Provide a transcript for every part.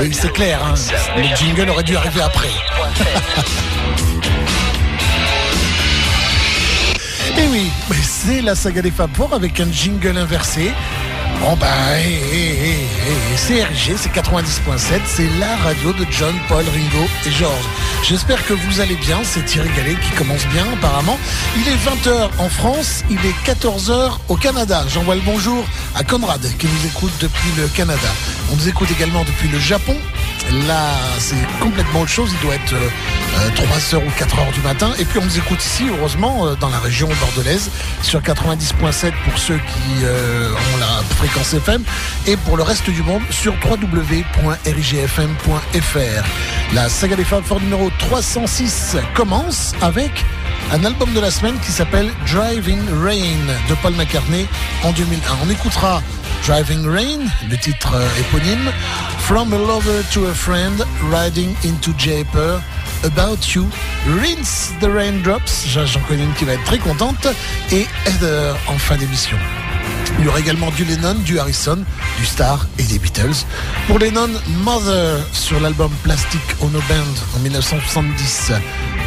Oui, c'est clair, hein. le jingle aurait dû arriver après. Et oui, mais c'est la saga des Fab avec un jingle inversé. Bon ben, hé, hé, c'est RG, c'est 90.7, c'est la radio de John, Paul, Ringo et George. J'espère que vous allez bien, c'est Thierry Gallet qui commence bien apparemment. Il est 20h en France, il est 14h au Canada. J'envoie le bonjour à Conrad qui nous écoute depuis le Canada. On nous écoute également depuis le Japon. Là, c'est complètement autre chose. Il doit être euh, 3h ou 4h du matin. Et puis on nous écoute ici, heureusement, euh, dans la région bordelaise, sur 90.7 pour ceux qui euh, ont la fréquence FM. Et pour le reste du monde, sur www.rigfm.fr. La saga des femmes fort numéro 306 commence avec un album de la semaine qui s'appelle Driving Rain de Paul McCartney en 2001. On écoutera Driving Rain, le titre euh, éponyme, From a Lover to a Friend, Riding into Japer, About You, Rinse the Raindrops, j'en connais une qui va être très contente, et Heather en fin d'émission. Il y aura également du Lennon, du Harrison, du Star et des Beatles. Pour Lennon, Mother sur l'album Plastic Ono Band en 1970.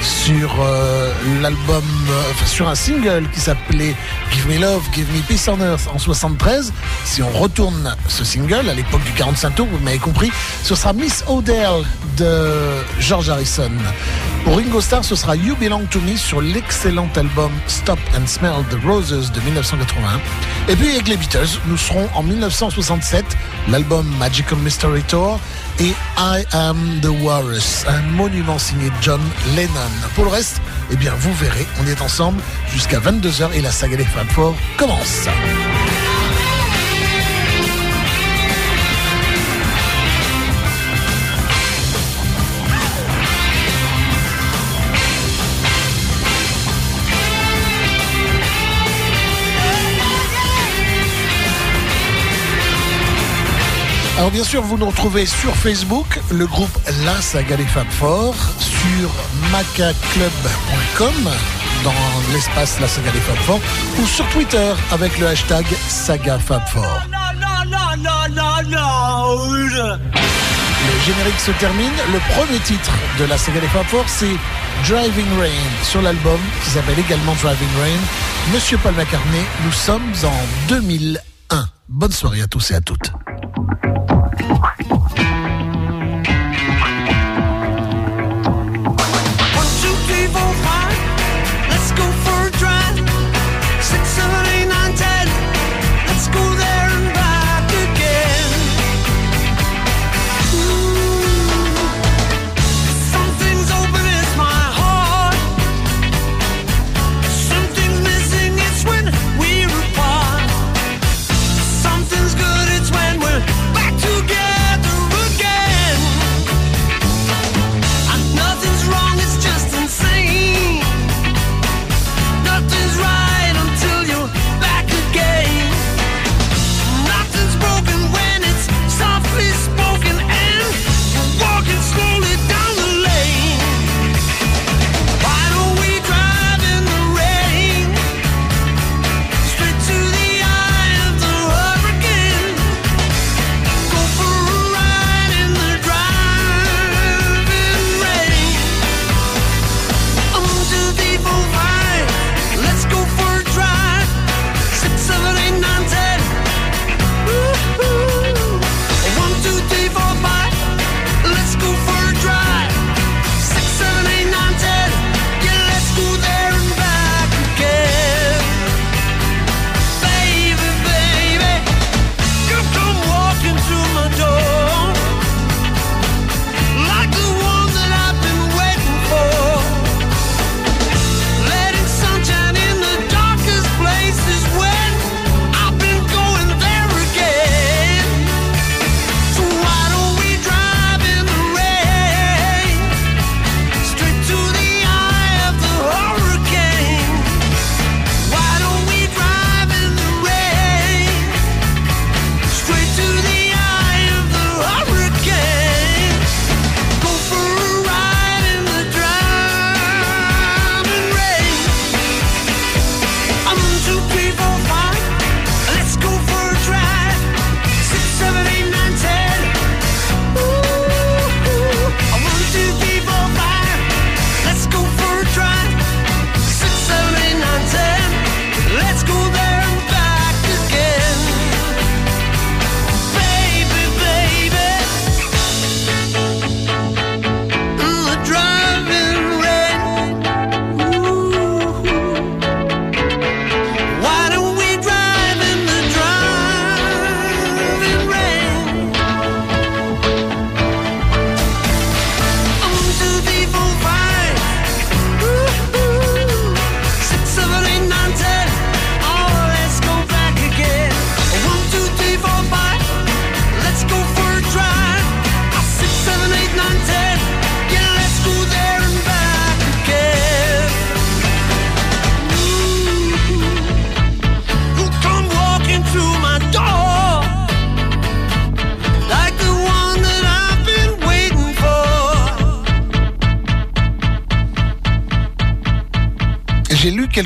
Sur euh, l'album, euh, sur un single qui s'appelait Give Me Love, Give Me Peace on Earth en 73. Si on retourne ce single à l'époque du 45 tours, vous m'avez compris, ce sera Miss O'Dell de George Harrison. Pour Ringo Starr, ce sera You Belong to Me sur l'excellent album Stop and Smell the Roses de 1981. Et puis avec les Beatles, nous serons en 1967, l'album Magical Mystery Tour et I Am the Walrus, un monument signé John Lennon. Pour le reste, eh bien vous verrez, on est ensemble jusqu'à 22h et la saga des Four commence. Alors bien sûr, vous nous retrouvez sur Facebook, le groupe La Saga des Fab Four, sur macaclub.com, dans l'espace La Saga des Fab Four, ou sur Twitter avec le hashtag Saga. Le générique se termine. Le premier titre de la saga des Fab Four, c'est Driving Rain sur l'album qui s'appelle également Driving Rain. Monsieur Paul McCartney, nous sommes en 2001. Bonne soirée à tous et à toutes.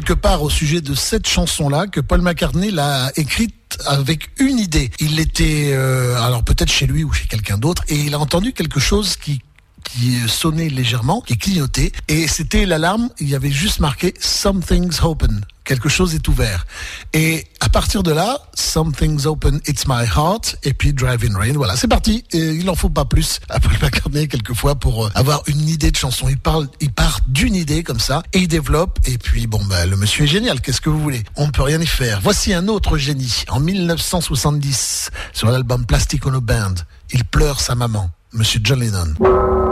Quelque part au sujet de cette chanson-là que Paul McCartney l'a écrite avec une idée. Il était, euh, alors peut-être chez lui ou chez quelqu'un d'autre, et il a entendu quelque chose qui qui sonnait légèrement, qui clignotait, et c'était l'alarme, il y avait juste marqué Something's open, quelque chose est ouvert. Et à partir de là, Something's open, it's my heart, et puis Driving Rain, voilà, c'est parti, et il n'en faut pas plus à Paul McCartney quelquefois pour euh, avoir une idée de chanson. Il parle, il d'une idée comme ça, et il développe, et puis bon, bah, le monsieur est génial, qu'est-ce que vous voulez? On ne peut rien y faire. Voici un autre génie, en 1970, sur l'album Plastic Ono Band, il pleure sa maman, monsieur John Lennon.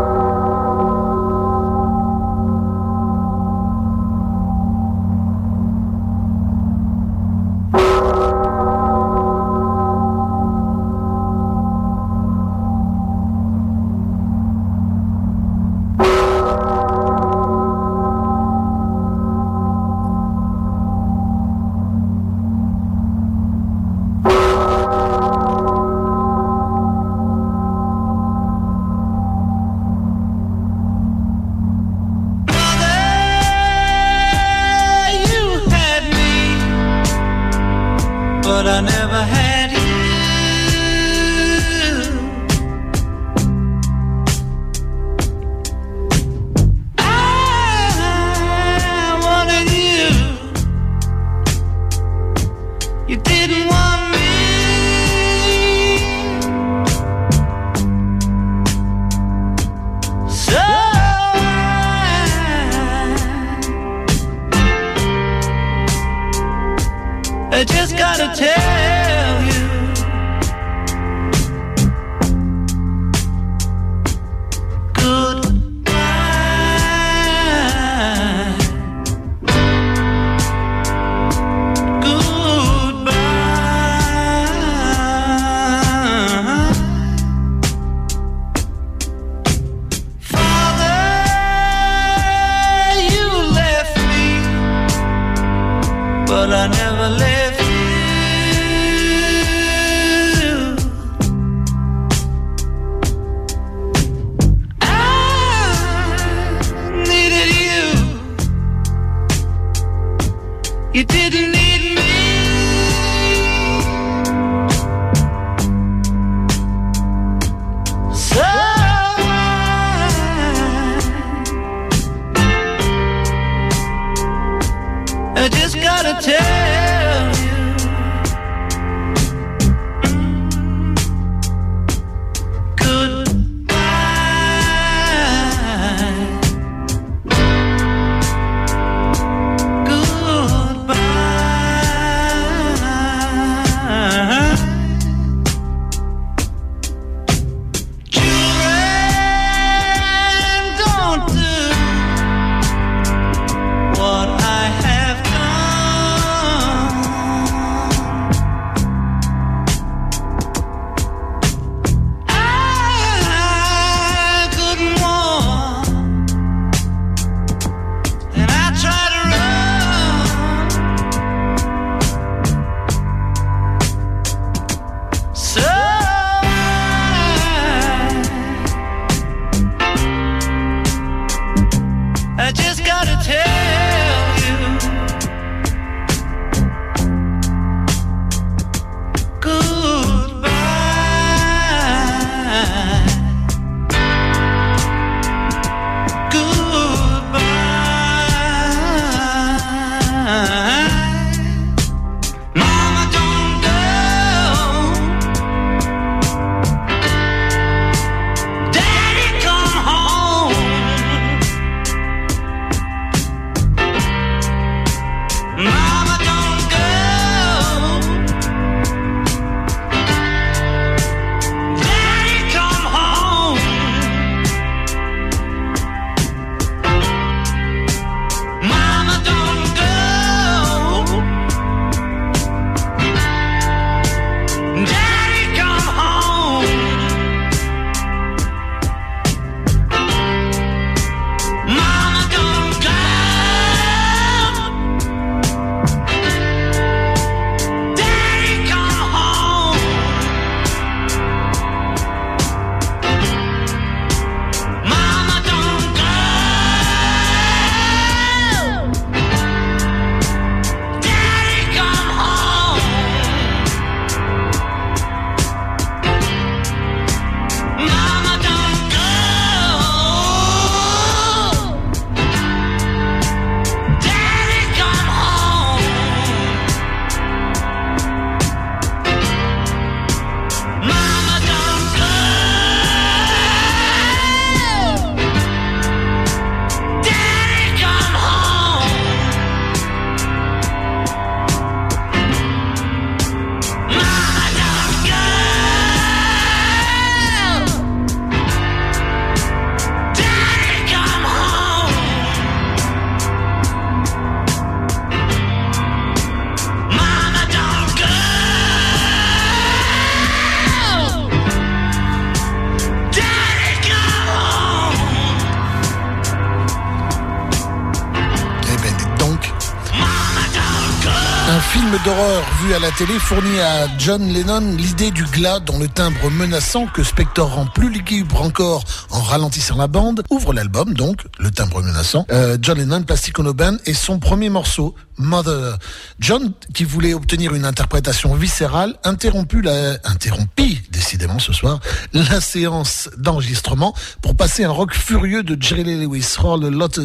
Télé fournit à John Lennon l'idée du glas dont le timbre menaçant que Spector rend plus lugubre encore en ralentissant la bande ouvre l'album donc le timbre menaçant euh, John Lennon Plastic Ono Band et son premier morceau Mother. John qui voulait obtenir une interprétation viscérale interrompu la interrompit décidément ce soir la séance d'enregistrement pour passer un rock furieux de Jerry Lee Lewis Roll Lot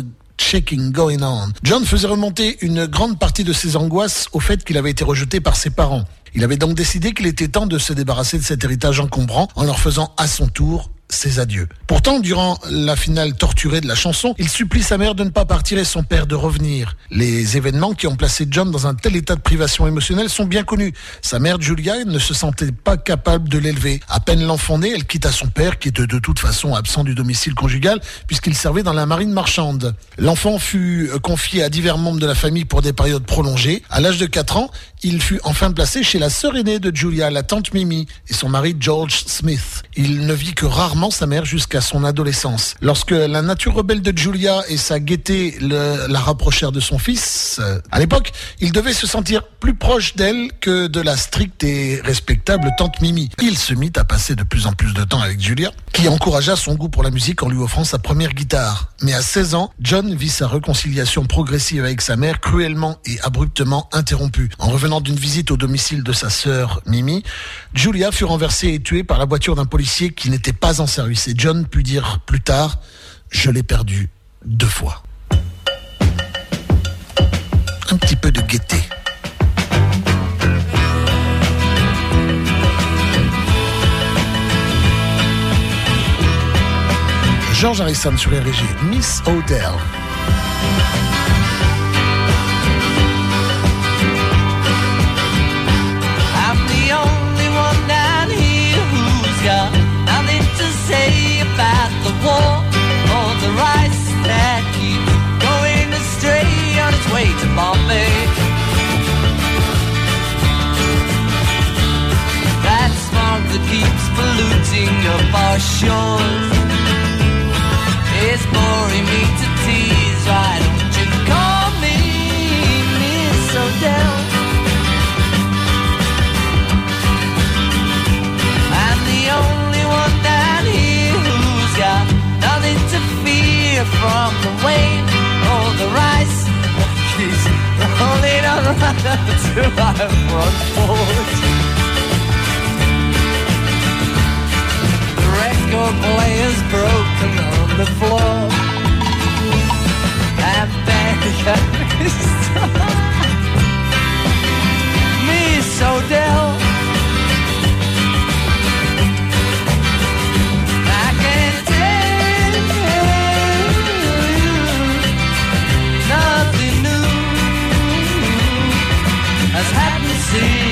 John faisait remonter une grande partie de ses angoisses au fait qu'il avait été rejeté par ses parents. Il avait donc décidé qu'il était temps de se débarrasser de cet héritage encombrant en leur faisant à son tour ses adieux. Pourtant, durant la finale torturée de la chanson, il supplie sa mère de ne pas partir et son père de revenir. Les événements qui ont placé John dans un tel état de privation émotionnelle sont bien connus. Sa mère, Julia, ne se sentait pas capable de l'élever. À peine l'enfant né, elle quitta son père, qui était de toute façon absent du domicile conjugal, puisqu'il servait dans la marine marchande. L'enfant fut confié à divers membres de la famille pour des périodes prolongées. À l'âge de 4 ans, il fut enfin placé chez la sœur aînée de Julia, la tante Mimi, et son mari George Smith. Il ne vit que rarement sa mère jusqu'à son adolescence. Lorsque la nature rebelle de Julia et sa gaieté la rapprochèrent de son fils, euh, à l'époque, il devait se sentir plus proche d'elle que de la stricte et respectable tante Mimi. Il se mit à passer de plus en plus de temps avec Julia, qui encouragea son goût pour la musique en lui offrant sa première guitare. Mais à 16 ans, John vit sa réconciliation progressive avec sa mère cruellement et abruptement interrompue. En revenant d'une visite au domicile de sa sœur Mimi, Julia fut renversée et tuée par la voiture d'un policier qui n'était pas en service. Et John put dire plus tard, je l'ai perdu deux fois. Un petit peu de gaieté. George Harrison sur RG, Miss Odell. Polluting up our shores is boring me to tears. Why don't you call me Miss Odell? I'm the only one down here who's got nothing to fear from the weight or the rice. He's rolling around to my front porch. Record player's broken on the floor. And then got Miss Odell. I can tell you nothing new has happened since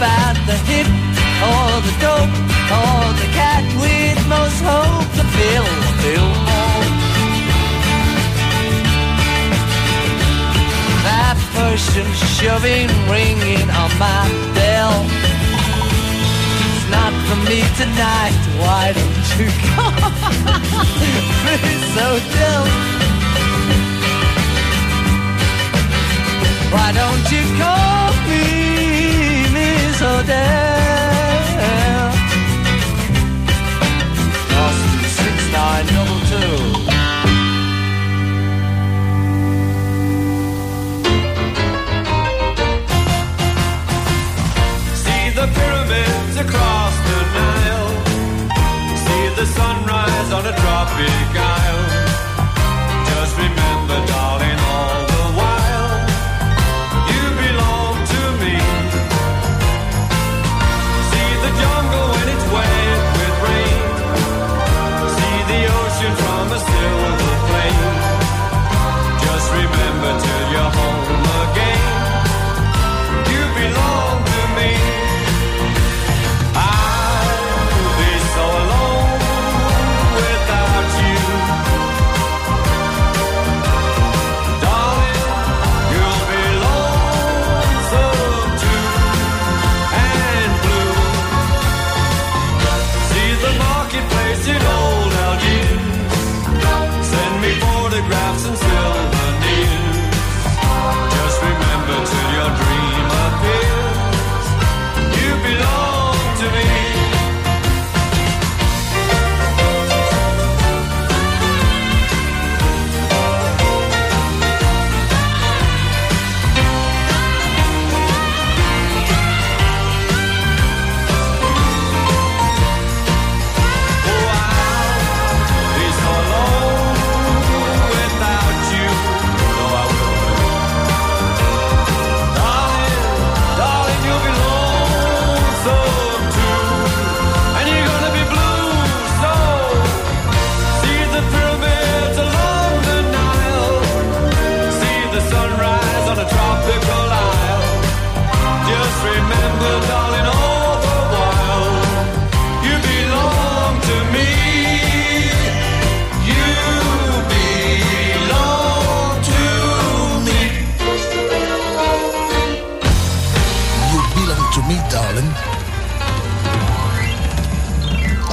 about the hip or the dope or the cat with most hope. The bill, bill more. That person shoving, ringing on my bell. It's not for me tonight. Why don't you come? So dumb. Why don't you call me See the pyramids across the Nile. See the sunrise on a tropic isle.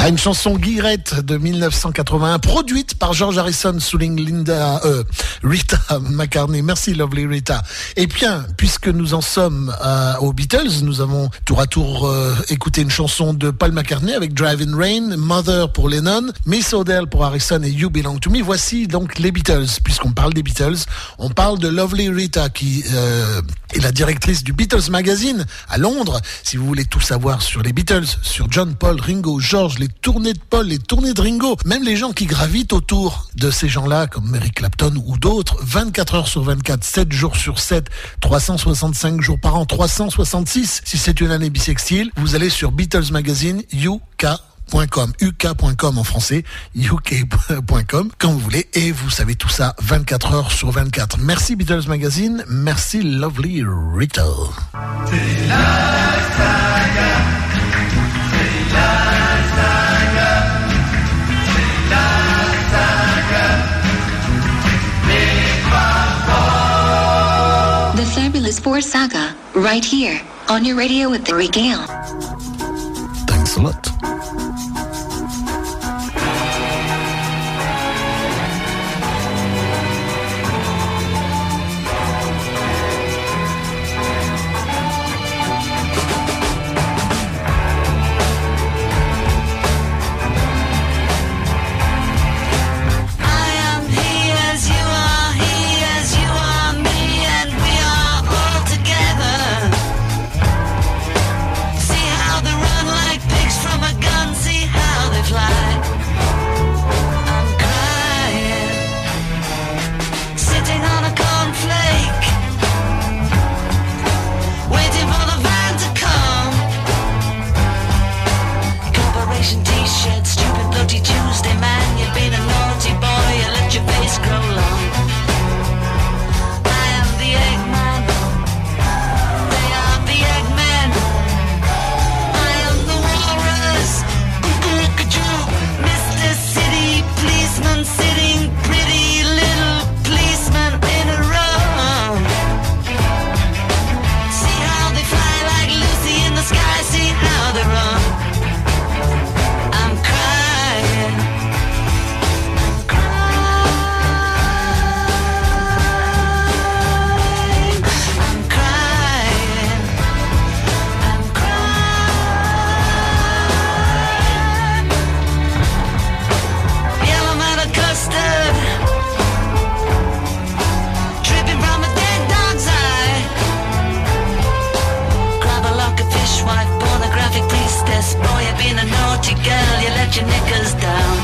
Une chanson guirette de 1981, produite par George Harrison, souligne Linda, euh, Rita McCartney. Merci, lovely Rita. Et bien, puisque nous en sommes euh, aux Beatles, nous avons tour à tour euh, écouté une chanson de Paul McCartney avec Driving Rain, Mother pour Lennon, Miss Odell pour Harrison et You Belong to Me. Voici donc les Beatles. Puisqu'on parle des Beatles, on parle de Lovely Rita qui euh, est la directrice du Beatles Magazine à Londres. Si vous voulez tout savoir sur les Beatles, sur John, Paul, Ringo, George, les tournées de Paul, les tournées de Ringo, même les gens qui gravitent autour de ces gens-là, comme Mary Clapton ou d'autres, 24 heures sur 24, 7 jours sur 7, 365 jours par an, 366 si c'est une année bisextile, vous allez sur Beatles Magazine UK.com, uk.com en français, uk.com, quand vous voulez, et vous savez tout ça 24 heures sur 24. Merci Beatles Magazine, merci Lovely Rita. The Fabulous Four Saga, right here on your radio with the Regale. Thanks a lot. Your knickers down.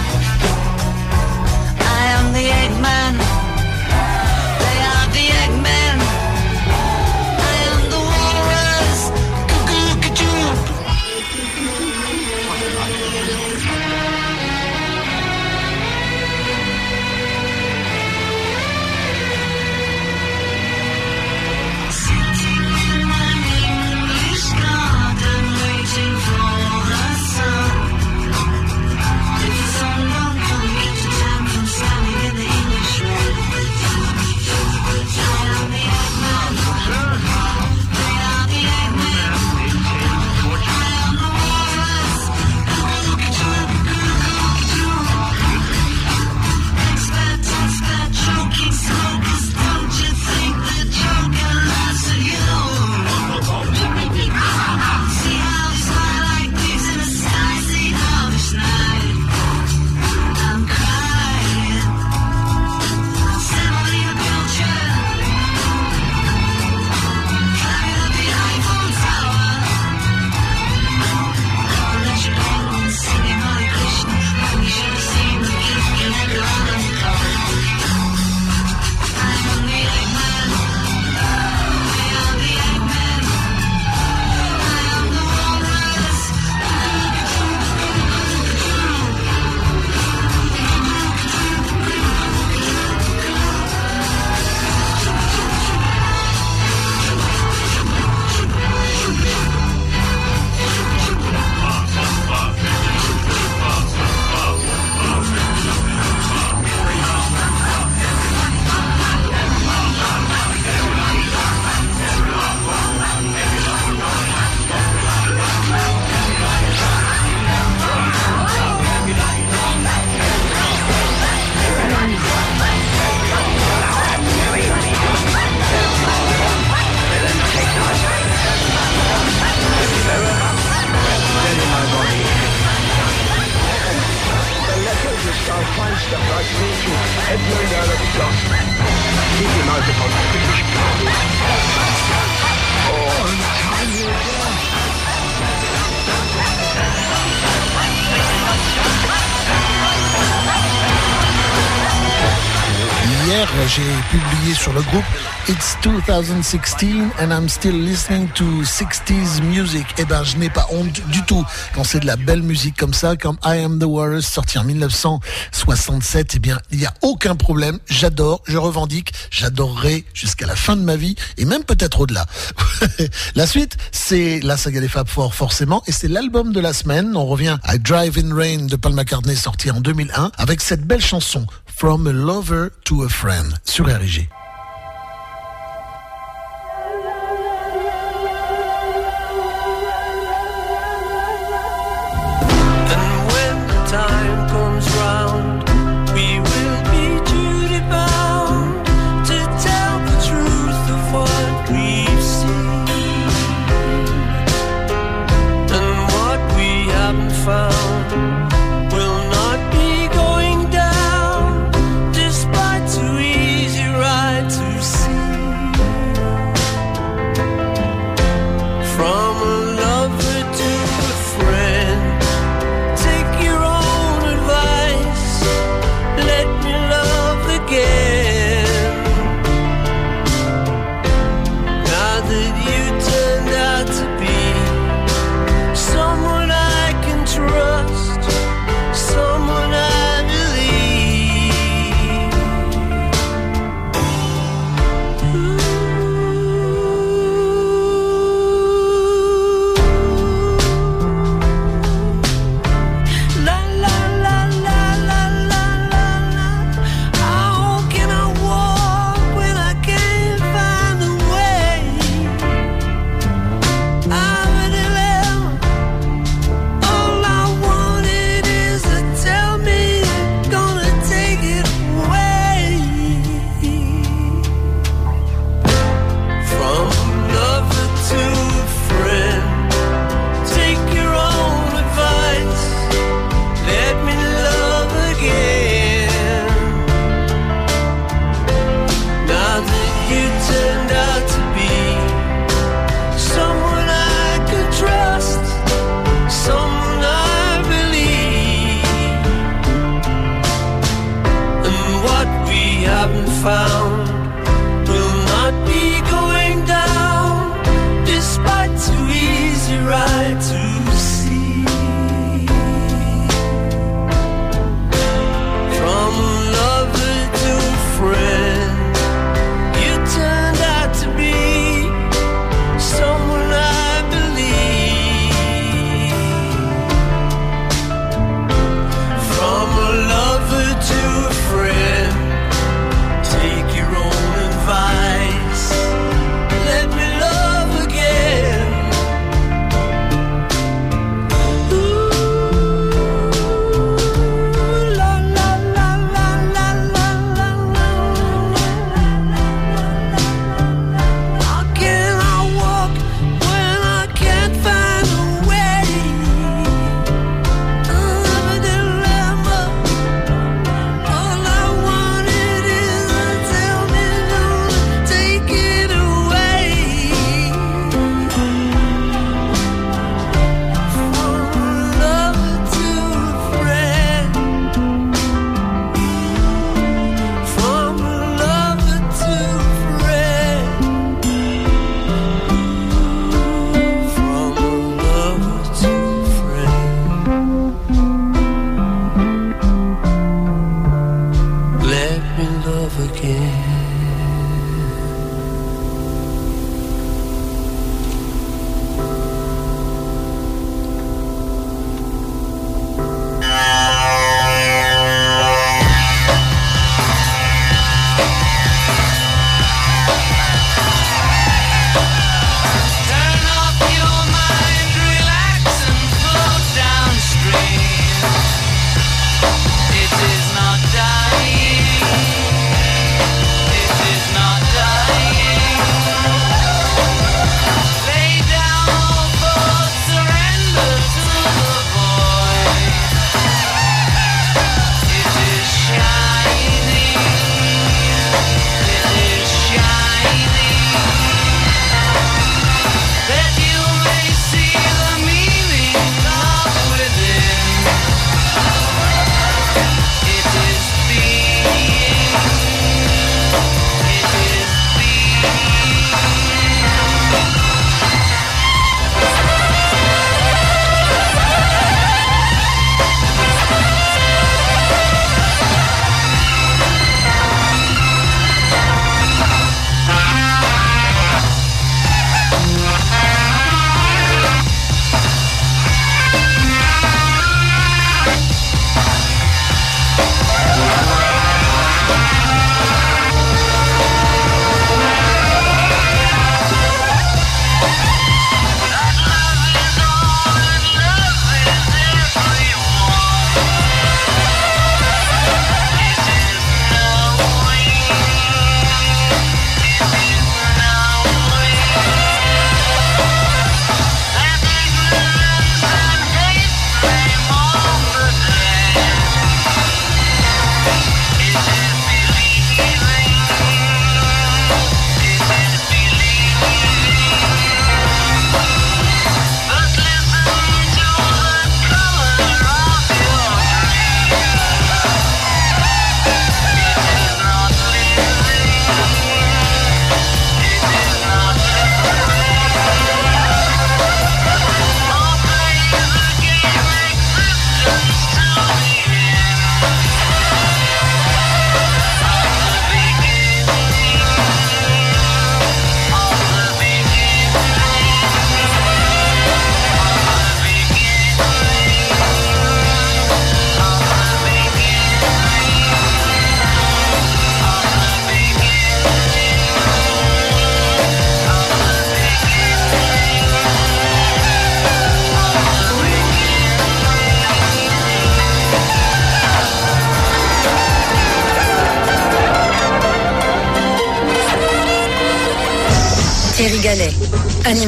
It's 2016 and I'm still listening to 60s music. Eh ben, je n'ai pas honte du tout quand c'est de la belle musique comme ça, comme I Am the Walrus sorti en 1967. Eh bien, il n'y a aucun problème. J'adore, je revendique, j'adorerai jusqu'à la fin de ma vie et même peut-être au-delà. la suite, c'est la saga des Fab Four forcément et c'est l'album de la semaine. On revient à Drive in Rain de Paul McCartney sorti en 2001 avec cette belle chanson From a Lover to a Friend sur RG.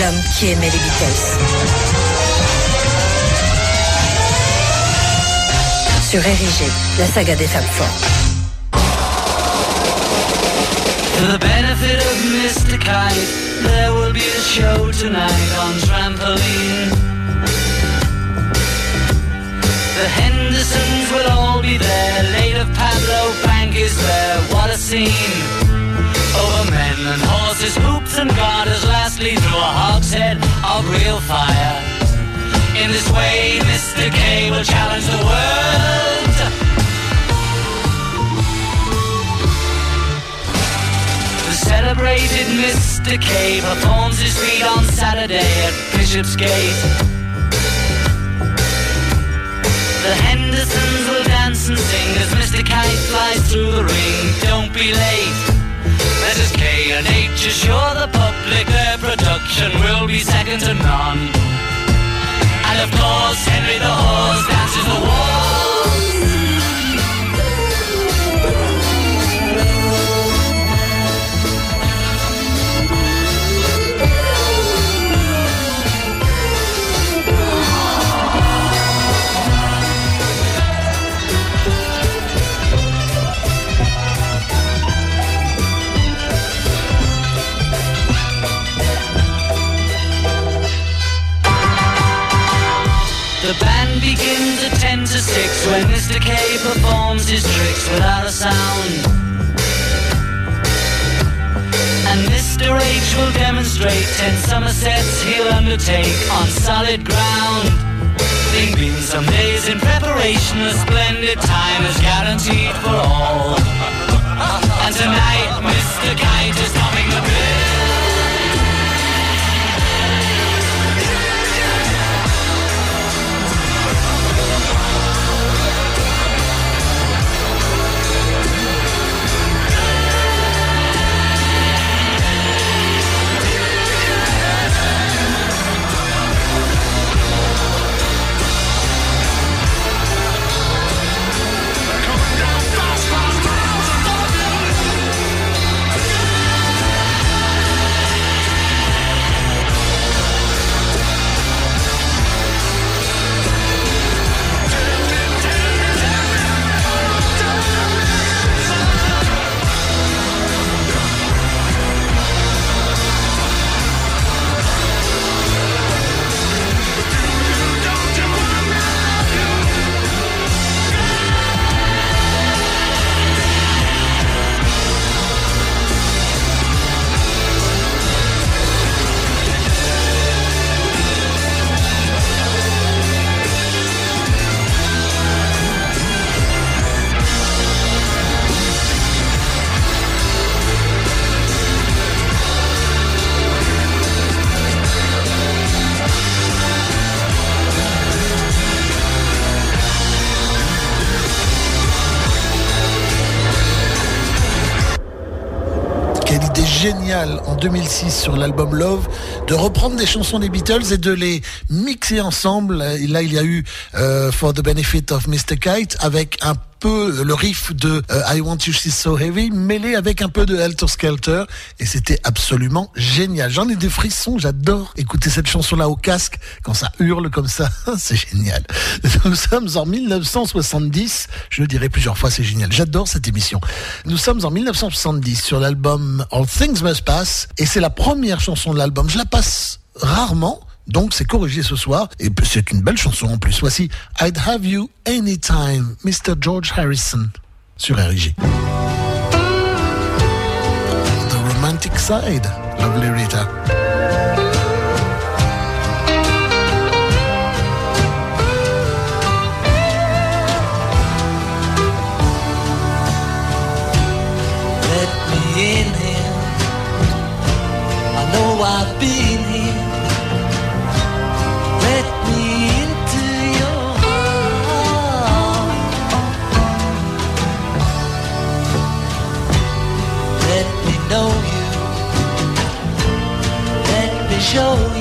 L'homme qui aimait les Beatles. Sur Érigé, la saga des Fab Four. For the benefit of Mr. Kite, there will be a show tonight on trampoline. The Hendersons will all be there. Late of Pablo Bank is there. What a scene! Over men and horses, hoops and garters. Lastly, through a hogshead of real fire. In this way, Mr. K will challenge the world. The celebrated Mr. K performs his feat on Saturday at Bishopsgate. The Hendersons will dance and sing as Mr. Kite flies through the ring. Don't be late. Mrs. K and H assure the public their production will be second to none. And of course, Henry the Horse dances the waltz. Band begins at 10 to 6 when Mr. K performs his tricks without a sound. And Mr. H will demonstrate 10 Somersets he'll undertake on solid ground. They've been some days in preparation, a splendid time is guaranteed for all. And tonight, Mr. Kite is topping the bill. 2006 sur l'album Love de reprendre des chansons des Beatles et de les mixer ensemble. Là, il y a eu euh, For the Benefit of Mr. Kite avec un le riff de euh, I Want You She's So Heavy mêlé avec un peu de Helter Skelter et c'était absolument génial. J'en ai des frissons, j'adore écouter cette chanson-là au casque quand ça hurle comme ça, c'est génial. Nous sommes en 1970, je le dirai plusieurs fois, c'est génial. J'adore cette émission. Nous sommes en 1970 sur l'album All Things Must Pass et c'est la première chanson de l'album. Je la passe rarement. Donc c'est corrigé ce soir et c'est une belle chanson en plus. Voici I'd Have You Anytime, Mr. George Harrison sur RIG. The Romantic Side, Lovely Rita. the show.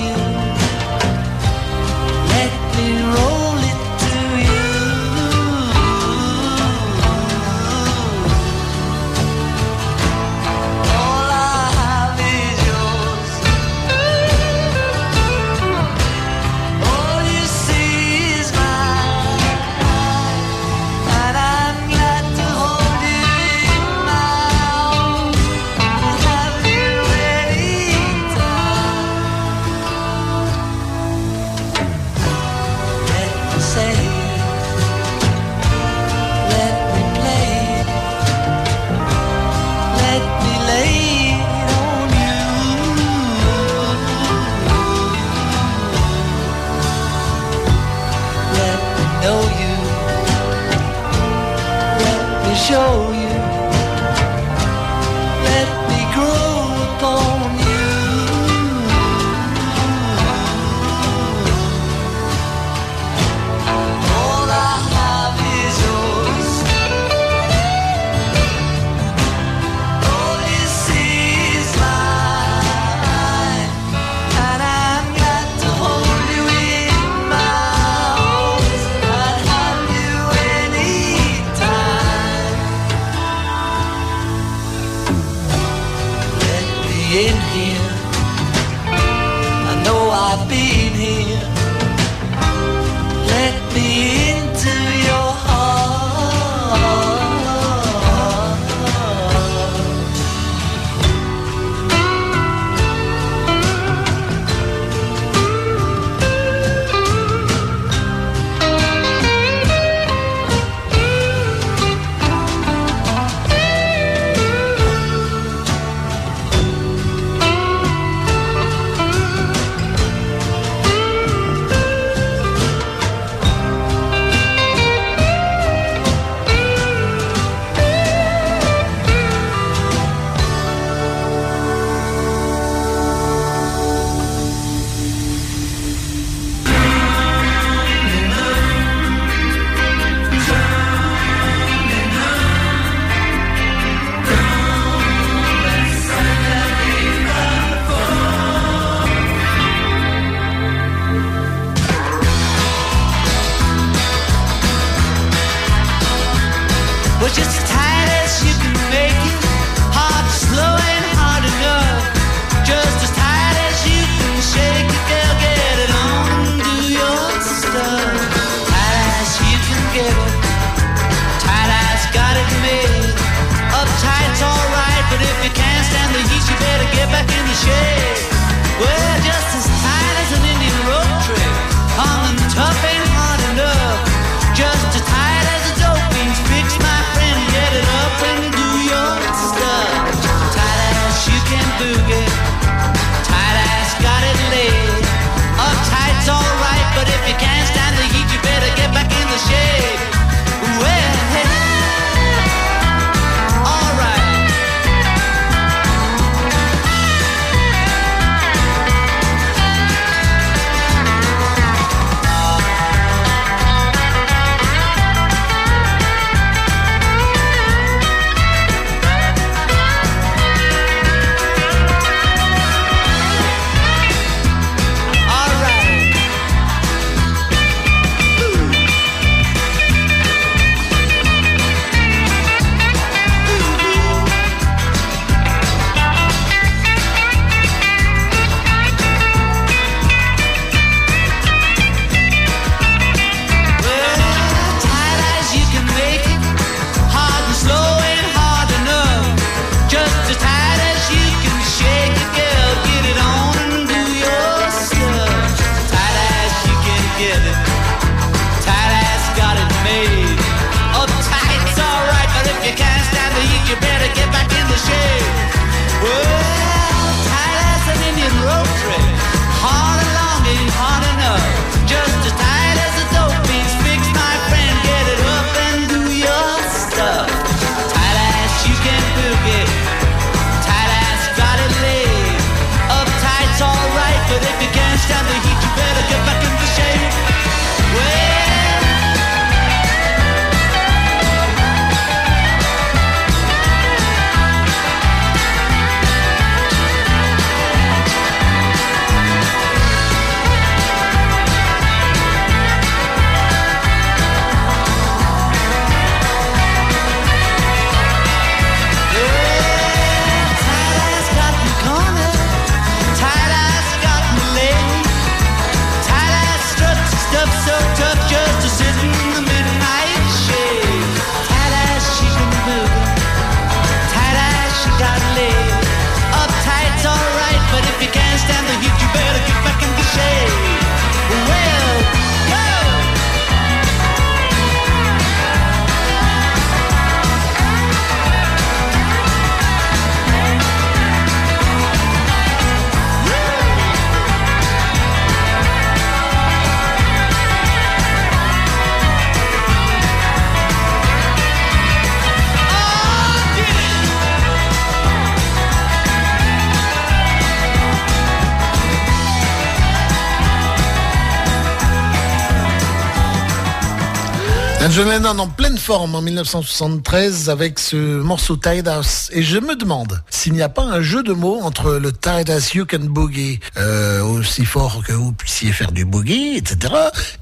John Lennon en pleine forme en 1973 avec ce morceau Tide House. Et je me demande s'il n'y a pas un jeu de mots entre le Tide House You Can Boogie, euh, aussi fort que vous puissiez faire du boogie, etc.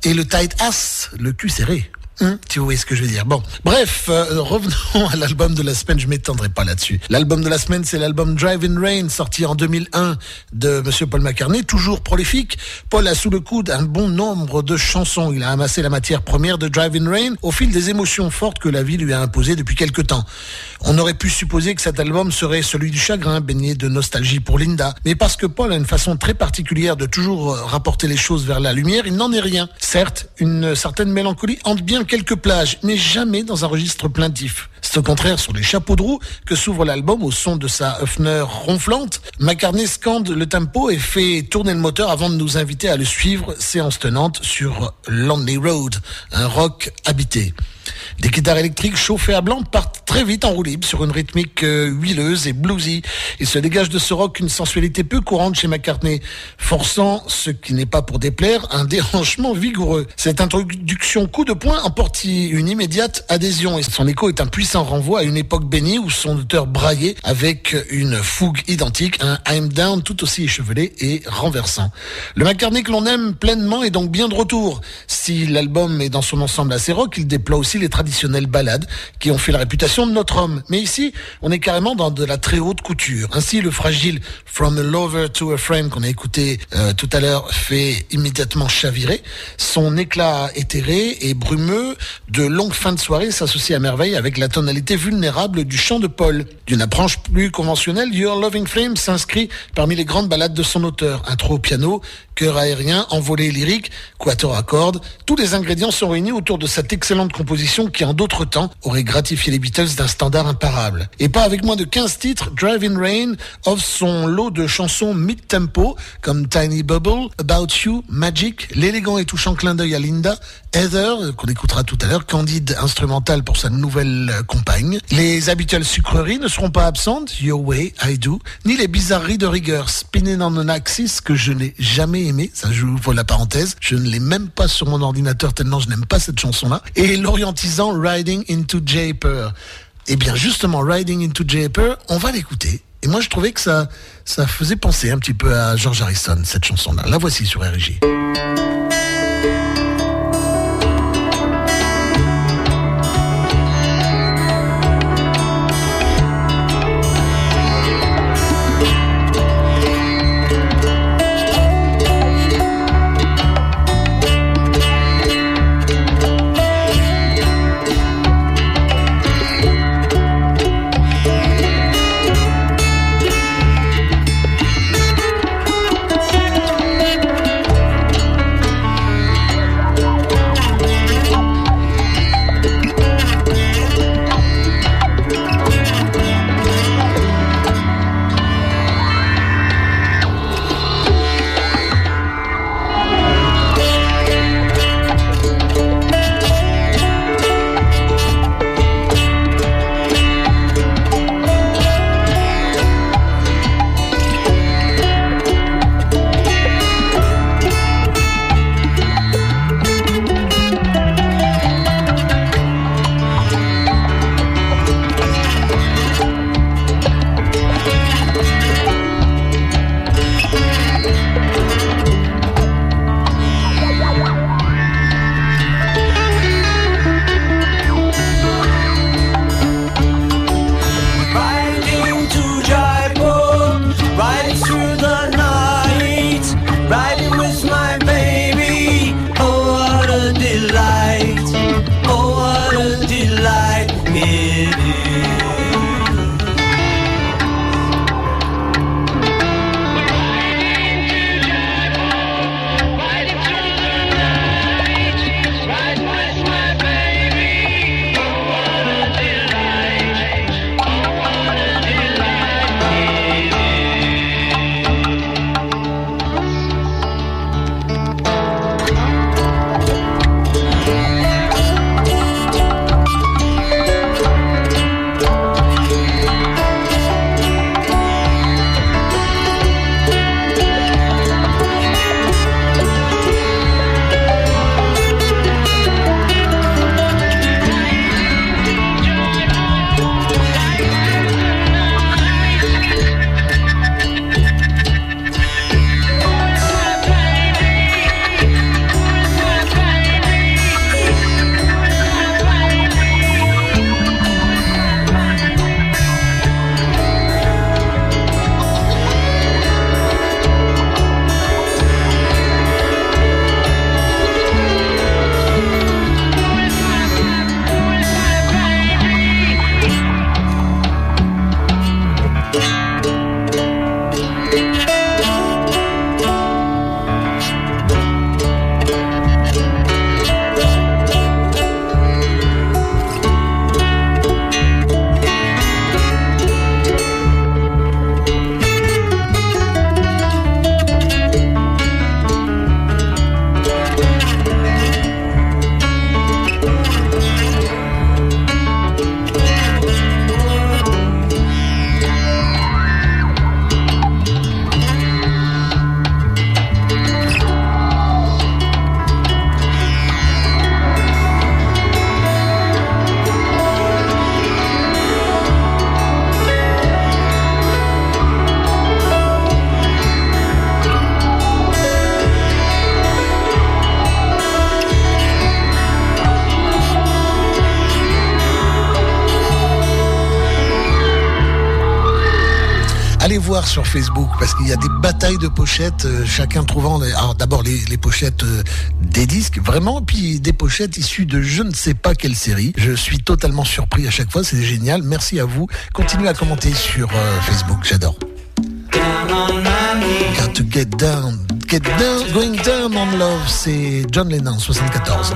et le Tide House, le cul serré. Hum, tu vois ce que je veux dire. Bon, bref, euh, revenons à l'album de la semaine. Je m'étendrai pas là-dessus. L'album de la semaine, c'est l'album Drive in Rain, sorti en 2001 de Monsieur Paul McCartney, toujours prolifique. Paul a sous le coude un bon nombre de chansons. Il a amassé la matière première de Drive in Rain au fil des émotions fortes que la vie lui a imposées depuis quelque temps. On aurait pu supposer que cet album serait celui du chagrin, baigné de nostalgie pour Linda. Mais parce que Paul a une façon très particulière de toujours rapporter les choses vers la lumière, il n'en est rien. Certes, une certaine mélancolie hante bien quelques plages, mais jamais dans un registre plaintif. C'est au contraire sur les chapeaux de roue que s'ouvre l'album au son de sa Höfner ronflante. McCartney scande le tempo et fait tourner le moteur avant de nous inviter à le suivre, séance tenante sur Lonely Road, un rock habité. Des guitares électriques chauffées à blanc partent très vite en roue libre sur une rythmique euh, huileuse et bluesy. Il se dégage de ce rock une sensualité peu courante chez McCartney, forçant, ce qui n'est pas pour déplaire, un déhanchement vigoureux. Cette introduction coup de poing emporte une immédiate adhésion et son écho est un puissant renvoi à une époque bénie où son auteur braillait avec une fougue identique, un I'm Down tout aussi échevelé et renversant. Le McCartney que l'on aime pleinement est donc bien de retour. Si l'album est dans son ensemble assez rock, il déploie aussi les traditionnelles ballades qui ont fait la réputation de notre homme. Mais ici, on est carrément dans de la très haute couture. Ainsi, le fragile From a Lover to a Friend qu'on a écouté euh, tout à l'heure fait immédiatement chavirer. Son éclat éthéré et brumeux de longues fins de soirée s'associe à merveille avec la tonalité vulnérable du chant de Paul. D'une approche plus conventionnelle, Your Loving Flame s'inscrit parmi les grandes ballades de son auteur. Intro au piano, aérien, envolée lyrique, quatuor à cordes. Tous les ingrédients sont réunis autour de cette excellente composition qui, en d'autres temps, aurait gratifié les Beatles d'un standard imparable. Et pas avec moins de 15 titres, Drive in Rain offre son lot de chansons mid-tempo, comme Tiny Bubble, About You, Magic, l'élégant et touchant clin d'œil à Linda, Heather, qu'on écoutera tout à l'heure, Candide instrumental pour sa nouvelle euh, compagne. Les habituelles sucreries ne seront pas absentes, Your Way, I Do, ni les bizarreries de rigueur, Spinning on an Axis, que je n'ai jamais ça je vous la parenthèse, je ne l'ai même pas sur mon ordinateur tellement je n'aime pas cette chanson-là, et l'orientisant Riding into Japer. Eh bien justement, Riding into Japer, on va l'écouter. Et moi je trouvais que ça, ça faisait penser un petit peu à George Harrison, cette chanson-là. La voici sur RG. Facebook parce qu'il y a des batailles de pochettes, euh, chacun trouvant alors d'abord les, pochettes euh, des disques, vraiment, puis des pochettes issues de je ne sais pas quelle série. Je suis totalement surpris à chaque fois, c'est génial. Merci à vous. Continuez à commenter sur euh, Facebook, j'adore. To get down, get down, going down on love, c'est John Lennon 74.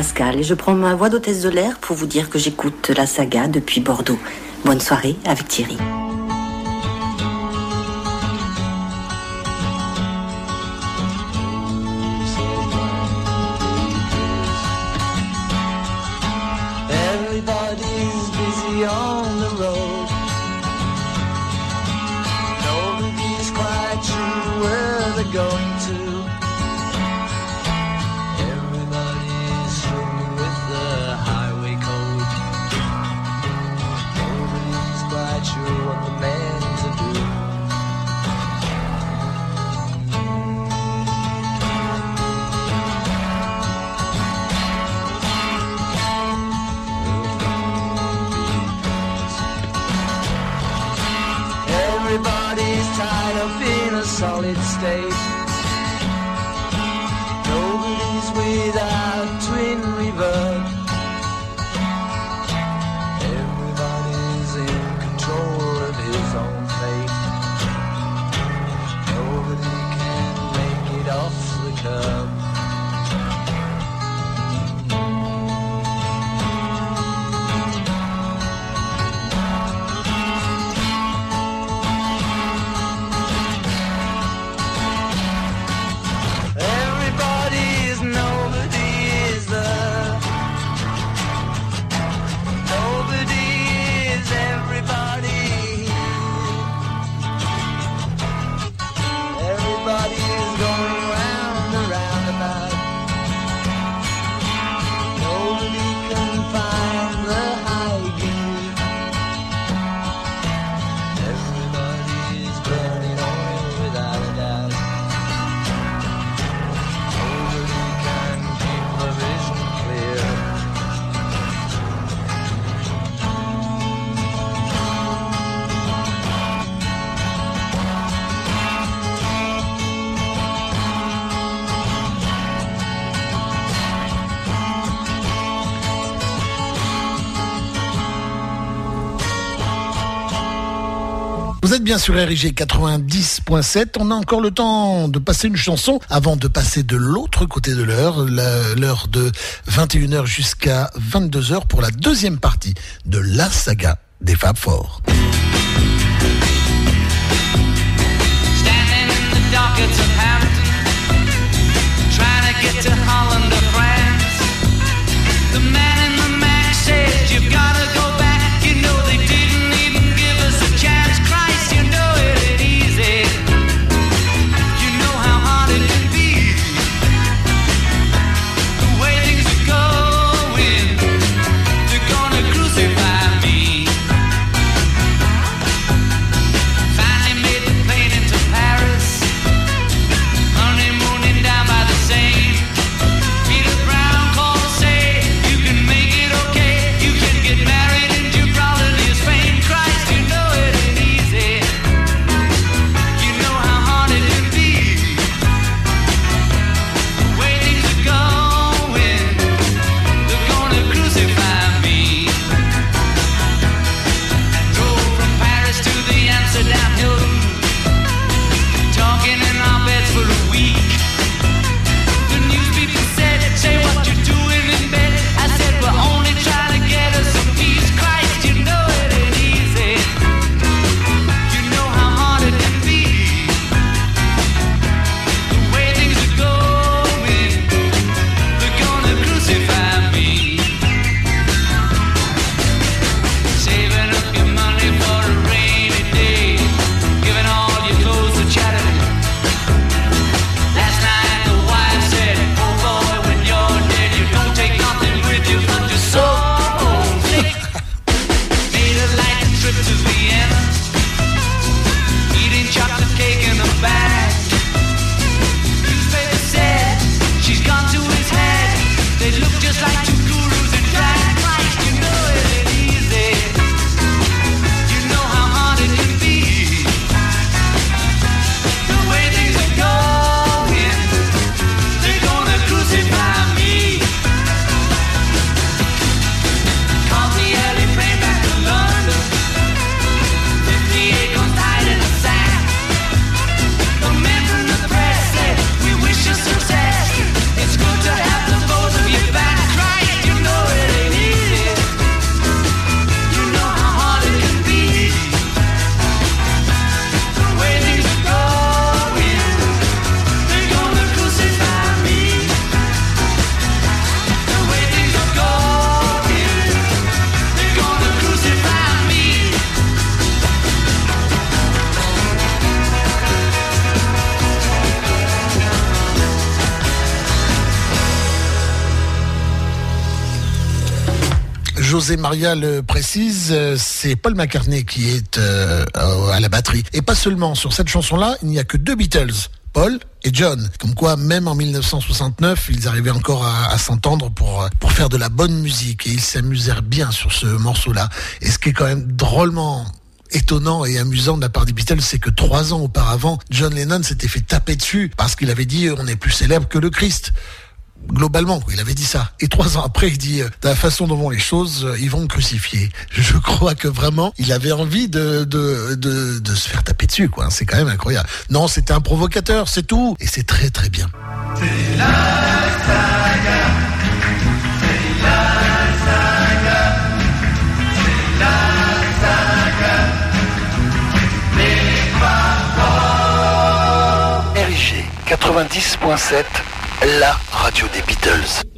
Je prends ma voix d'hôtesse de l'air pour vous dire que j'écoute la saga depuis Bordeaux. Bonne soirée avec Thierry. Bien sur RIG 90.7. On a encore le temps de passer une chanson avant de passer de l'autre côté de l'heure, l'heure de 21h jusqu'à 22h pour la deuxième partie de la saga des Fab Four. Maria le précise, euh, c'est Paul McCartney qui est euh, à la batterie. Et pas seulement, sur cette chanson-là, il n'y a que deux Beatles. Paul et John. Comme quoi, même en 1969, ils arrivaient encore à, s'entendre pour, euh, pour faire de la bonne musique. Et ils s'amusèrent bien sur ce morceau-là. Et ce qui est quand même drôlement étonnant et amusant de la part des Beatles, c'est que trois ans auparavant, John Lennon s'était fait taper dessus parce qu'il avait dit on est plus célèbre que le Christ globalement, il avait dit ça. Et trois ans après, il dit, euh, de la façon dont vont les choses, euh, ils vont me crucifier. Je crois que vraiment, il avait envie de, se faire taper dessus, quoi. C'est quand même incroyable. Non, c'était un provocateur, c'est tout. Et c'est très très bien. RIG 90.7, la radio des Beatles.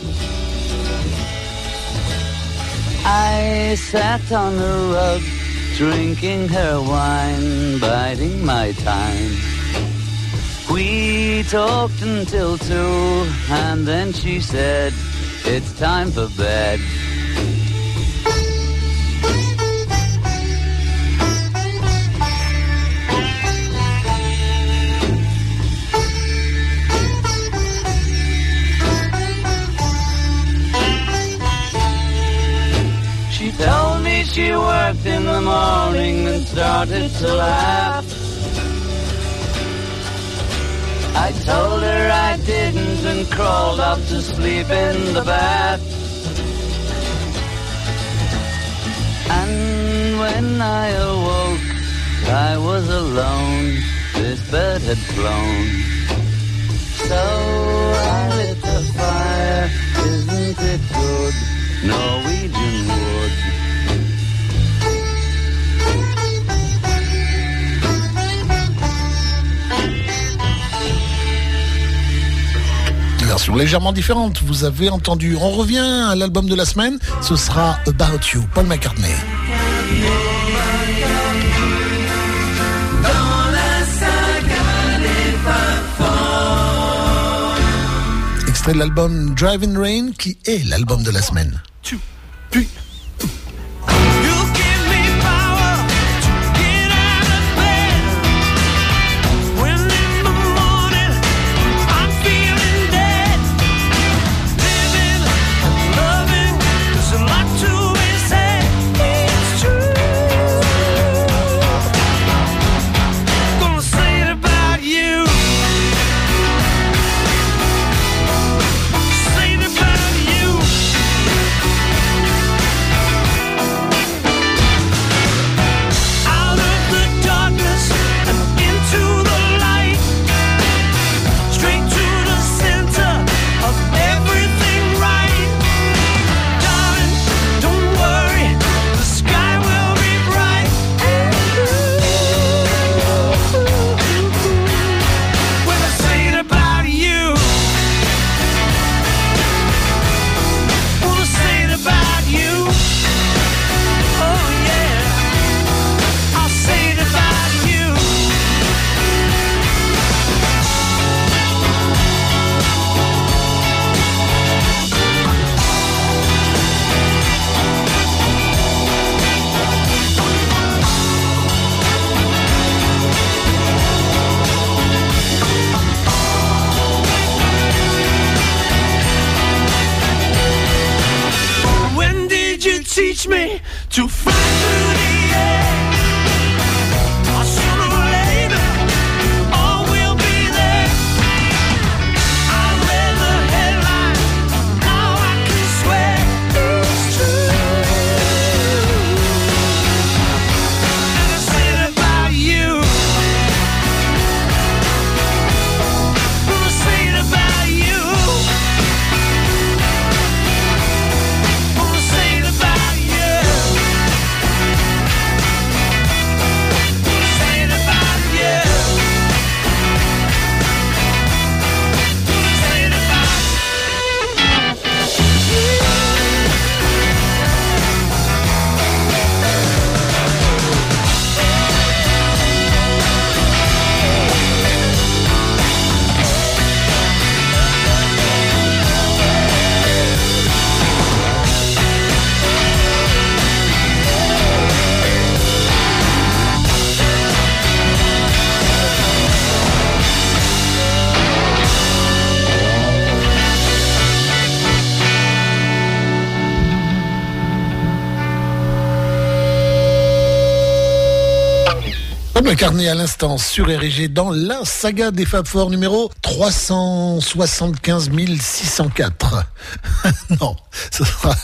I sat on the rug, drinking her wine, biding my time. We talked until two, and then she said, It's time for bed. She worked in the morning and started to laugh. I told her I didn't and crawled up to sleep in the bath. And when I awoke, I was alone. This bed had flown. So I lit the fire. Isn't it good? Norwegian wood. Version légèrement différente, vous avez entendu. On revient à l'album de la semaine, ce sera About You, Paul McCartney. Extrait de l'album Driving Rain, qui est l'album de la semaine. Puis, McCartney à l'instant sur RG dans la saga des Fab Four numéro 375 604. non, ce sera,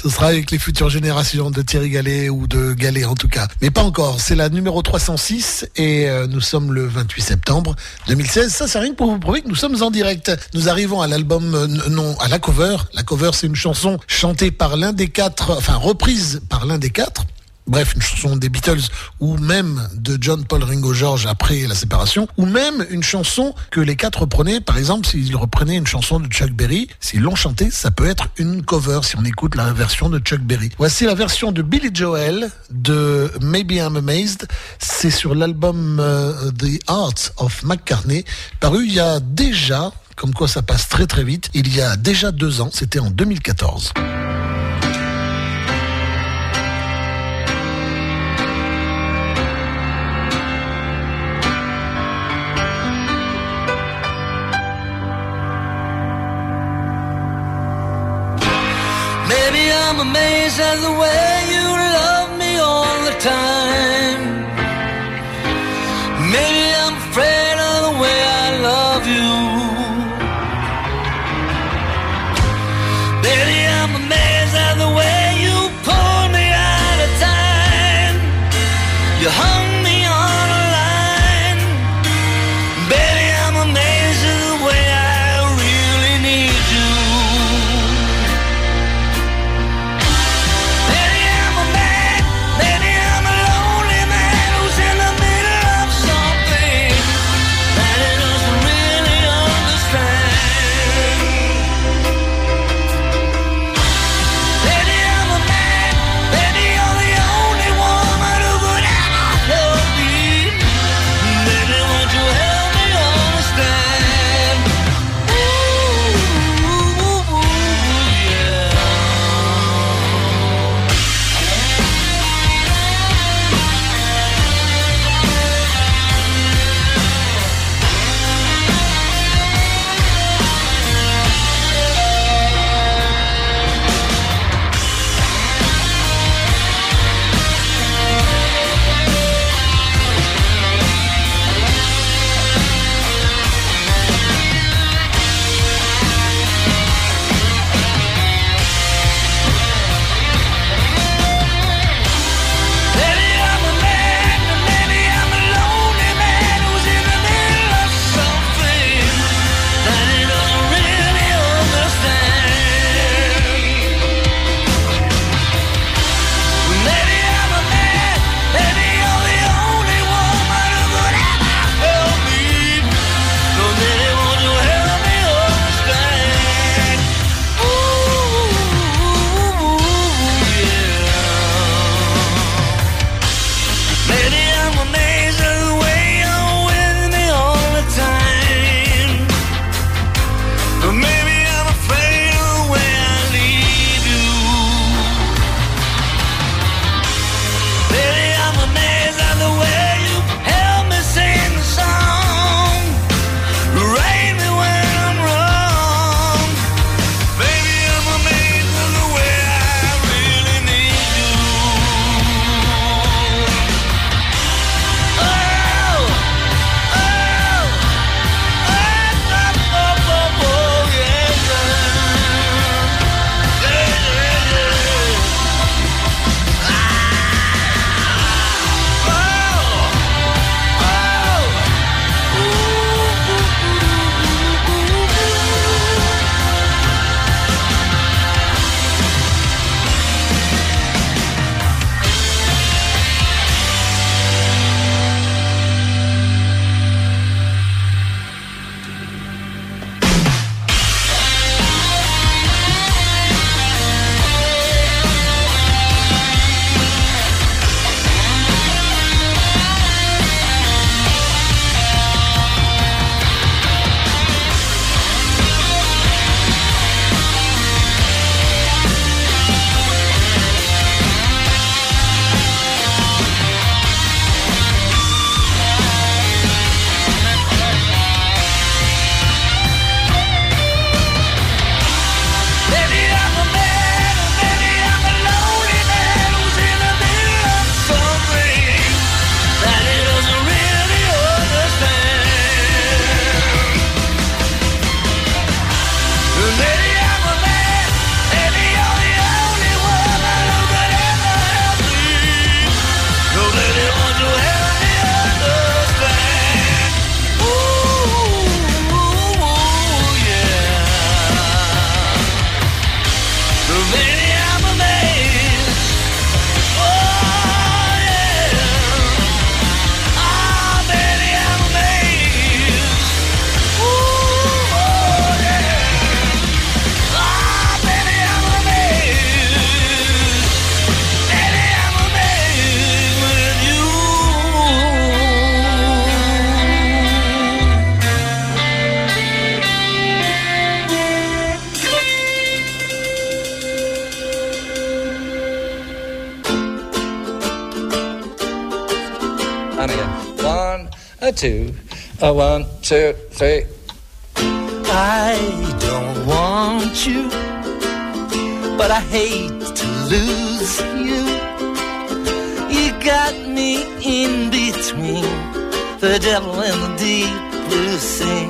ce sera avec les futures générations de Thierry Gallet ou de Gallet en tout cas. Mais pas encore, c'est la numéro 306 et euh, nous sommes le 28 septembre 2016. Ça c'est rien que pour vous prouver que nous sommes en direct. Nous arrivons à l'album, euh, non, à la cover. La cover c'est une chanson chantée par l'un des quatre, enfin reprise par l'un des quatre bref, une chanson des Beatles ou même de John Paul Ringo George après la séparation, ou même une chanson que les quatre reprenaient. Par exemple, s'ils reprenaient une chanson de Chuck Berry, s'ils l'ont chantée, ça peut être une cover si on écoute la version de Chuck Berry. Voici la version de Billy Joel de Maybe I'm Amazed. C'est sur l'album euh, The Art of McCartney, paru il y a déjà, comme quoi ça passe très très vite, il y a déjà deux ans, c'était en 2014. Amazed at the way you love me all the time. Two, a one, two, three. I don't want you, but I hate to lose you. You got me in between the devil and the deep blue sea.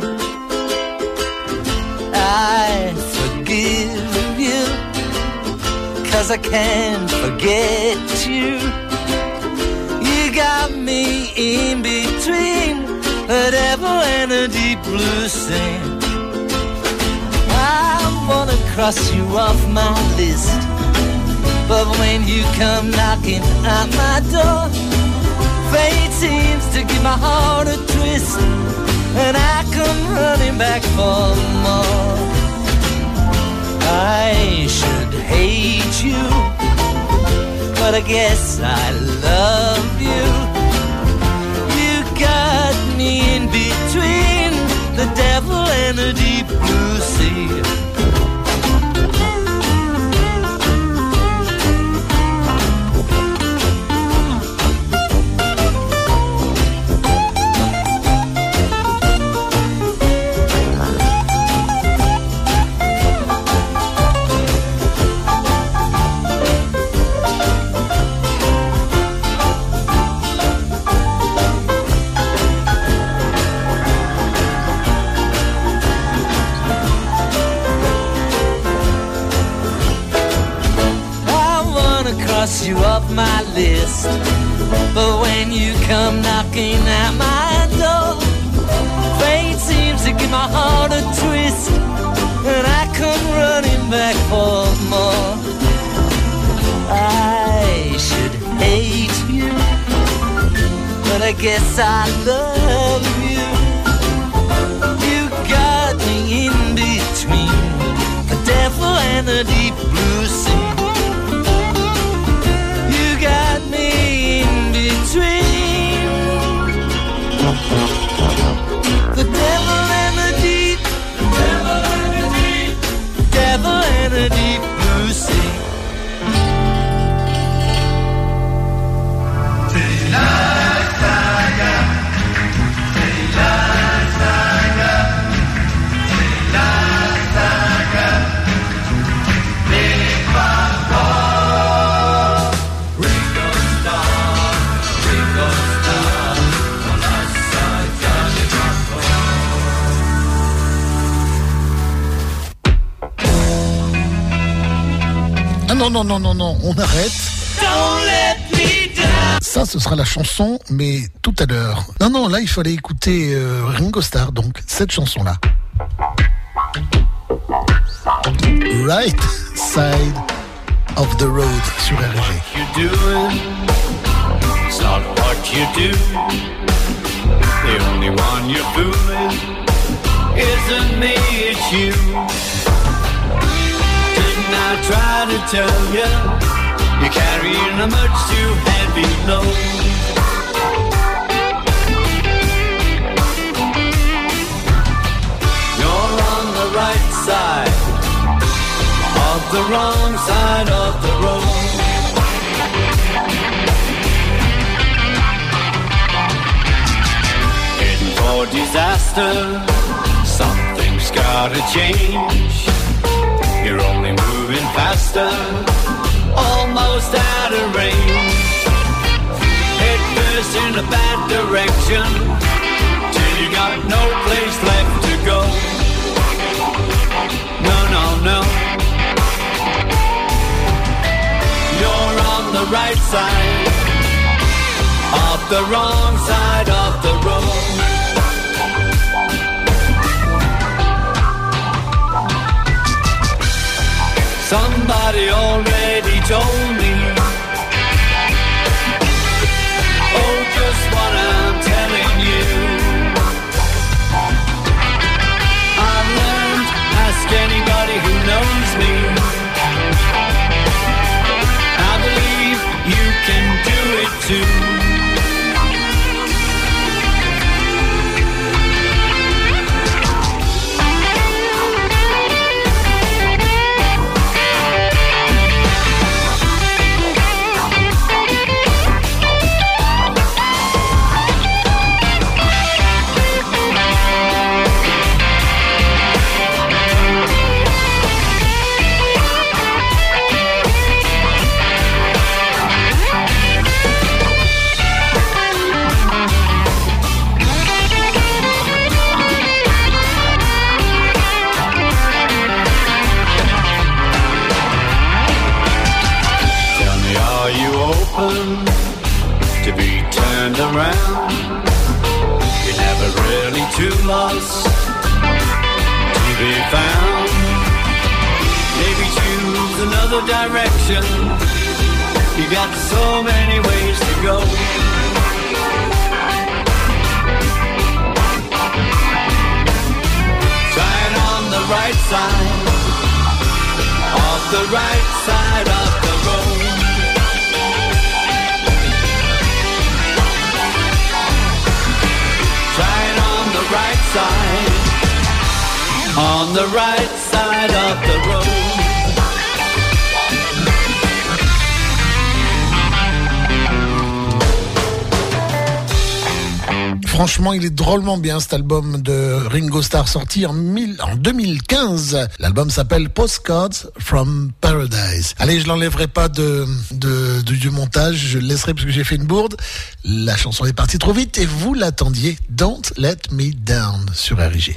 I forgive you, cause I can't forget you. Got me in between the devil and the deep blue sea. I wanna cross you off my list. But when you come knocking at my door, fate seems to give my heart a twist. And I come running back for more. I should hate you, but I guess I love you. You got me in between the devil and the deep blue sea. List. But when you come knocking at my door, fate seems to give my heart a twist. And I come running back for more. I should hate you, but I guess I love you. You got me in between the devil and the deep blue sea. Non, non, non, non, non, on arrête. Ça, ce sera la chanson, mais tout à l'heure. Non, non, là, il fallait écouter euh, Ringo Starr, donc cette chanson-là. Right Side of the Road sur RG. The only one you're isn't me, it's you. I try to tell you? You're carrying a much too heavy load. You're on the right side of the wrong side of the road. Heading for disaster. Something's gotta change. You're only moving faster, almost out of range. Head first in a bad direction, till you got no place left to go. No, no, no. You're on the right side of the wrong side of the road. Somebody already told me. Oh, just what I'm lost to be found. Maybe choose another direction. You got so many ways to go. Try it on the right side, off the right side side, on the right side of the road. Franchement, il est drôlement bien cet album de Ringo Starr sorti en, 1000 en 2015. L'album s'appelle Postcards from Paradise. Allez, je l'enlèverai pas de- du montage, je le laisserai parce que j'ai fait une bourde. La chanson est partie trop vite et vous l'attendiez. Don't Let Me Down sur RIG.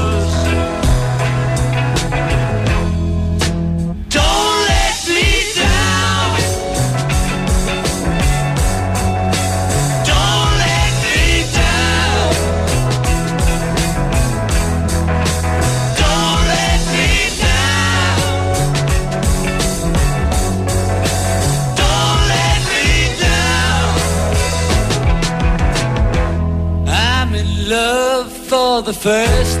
The first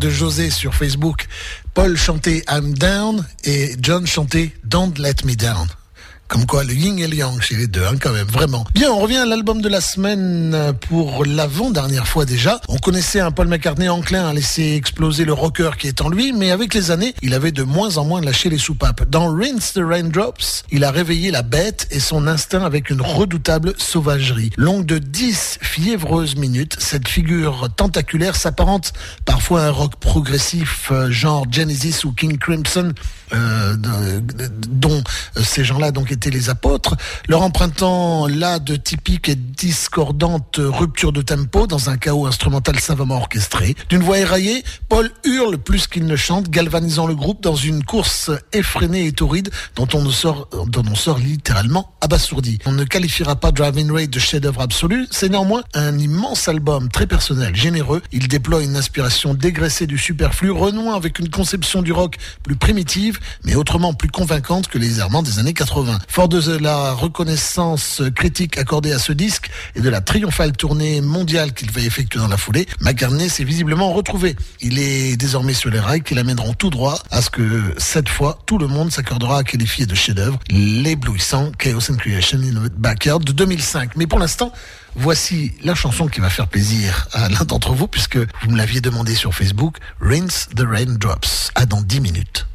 de José sur Facebook. Paul chantait I'm down et John chantait Don't let me down. Comme quoi, le yin et le yang chez les deux, hein, quand même, vraiment. Bien, on revient à l'album de la semaine euh, pour l'avant-dernière fois déjà. On connaissait un Paul McCartney enclin à laisser exploser le rocker qui est en lui, mais avec les années, il avait de moins en moins lâché les soupapes. Dans Rinse the Raindrops, il a réveillé la bête et son instinct avec une redoutable sauvagerie. Longue de 10 fiévreuses minutes, cette figure tentaculaire s'apparente parfois à un rock progressif euh, genre Genesis ou King Crimson, euh, dont euh, ces gens-là donc étaient les apôtres, leur empruntant là de typiques et discordantes ruptures de tempo dans un chaos instrumental savamment orchestré. D'une voix éraillée, Paul hurle plus qu'il ne chante, galvanisant le groupe dans une course effrénée et torride dont on, sort, dont on sort littéralement abasourdi. On ne qualifiera pas Driving Ray de chef-d'œuvre absolu, c'est néanmoins un immense album très personnel, généreux. Il déploie une inspiration dégraissée du superflu, renouant avec une conception du rock plus primitive, mais autrement plus convaincante que les errements des années 80. Fort de la reconnaissance critique accordée à ce disque et de la triomphale tournée mondiale qu'il va effectuer dans la foulée, McCartney s'est visiblement retrouvé. Il est désormais sur les rails qui l'amèneront tout droit à ce que cette fois tout le monde s'accordera à qualifier de chef-d'œuvre l'éblouissant Chaos and Creation in the Backyard de 2005. Mais pour l'instant, Voici la chanson qui va faire plaisir à l'un d'entre vous puisque vous me l'aviez demandé sur Facebook, Rinse the Raindrops. À dans 10 minutes.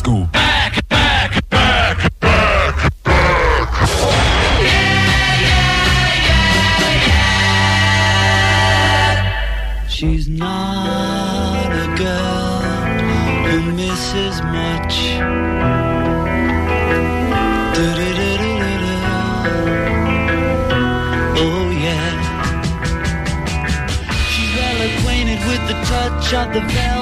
Back, back, back, back, back. Yeah, yeah, yeah, yeah. She's not a girl who misses much. Oh yeah. She's well acquainted with the touch of the velvet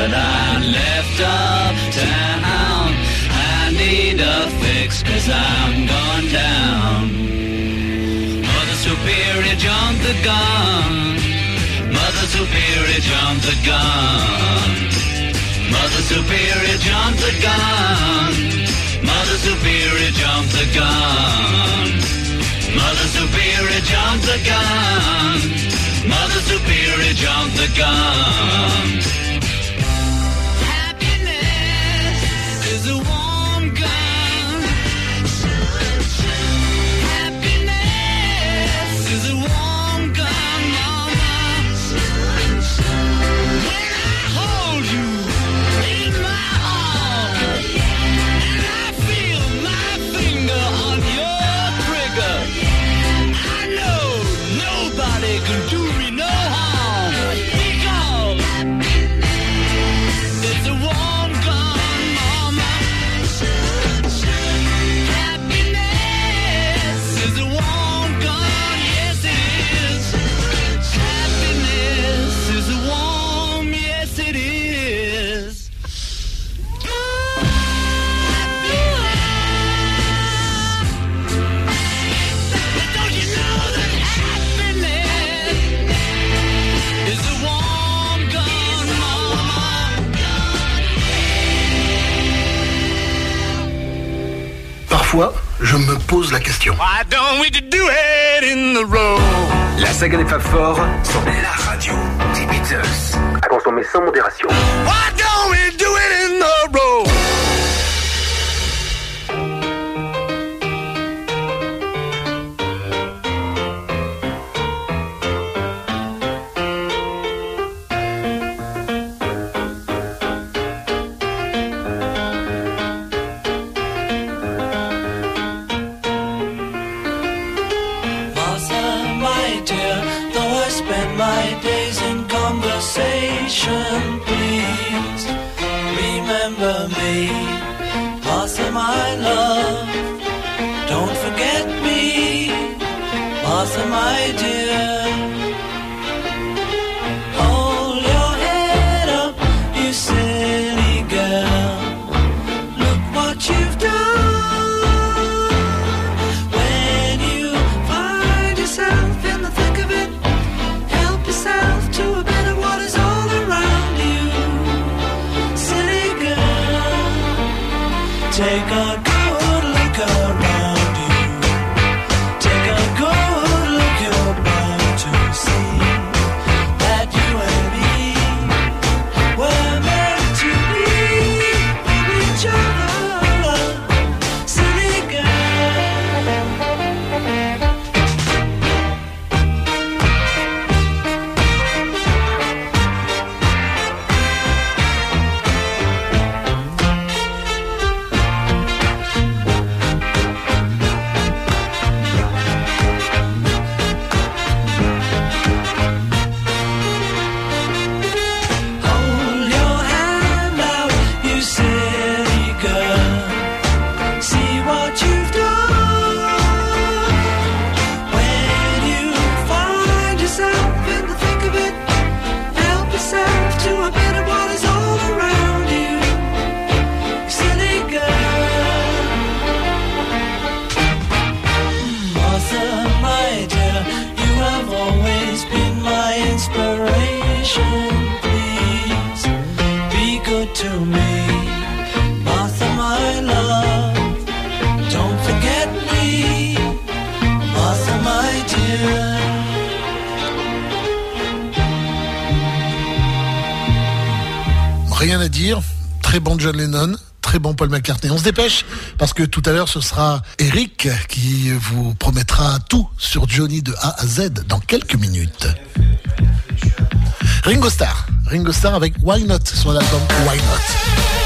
That I left uptown. I need a fix cause I'm going down. Mother Superior jumped the gun. Mother Superior jumped the gun. Mother Superior jumped the gun. Mother Superior jumped the gun. Mother Superior jumped the gun. Mother Superior jumped the gun. Pose la question. Why don't we do it in the road? La saga des Fab Four sur la radio des Beatles. À consommer sans modération. Why parce que tout à l'heure ce sera Eric qui vous promettra tout sur Johnny de A à Z dans quelques minutes. Ringo Starr, Ringo Starr avec Why Not sur l'album Why Not.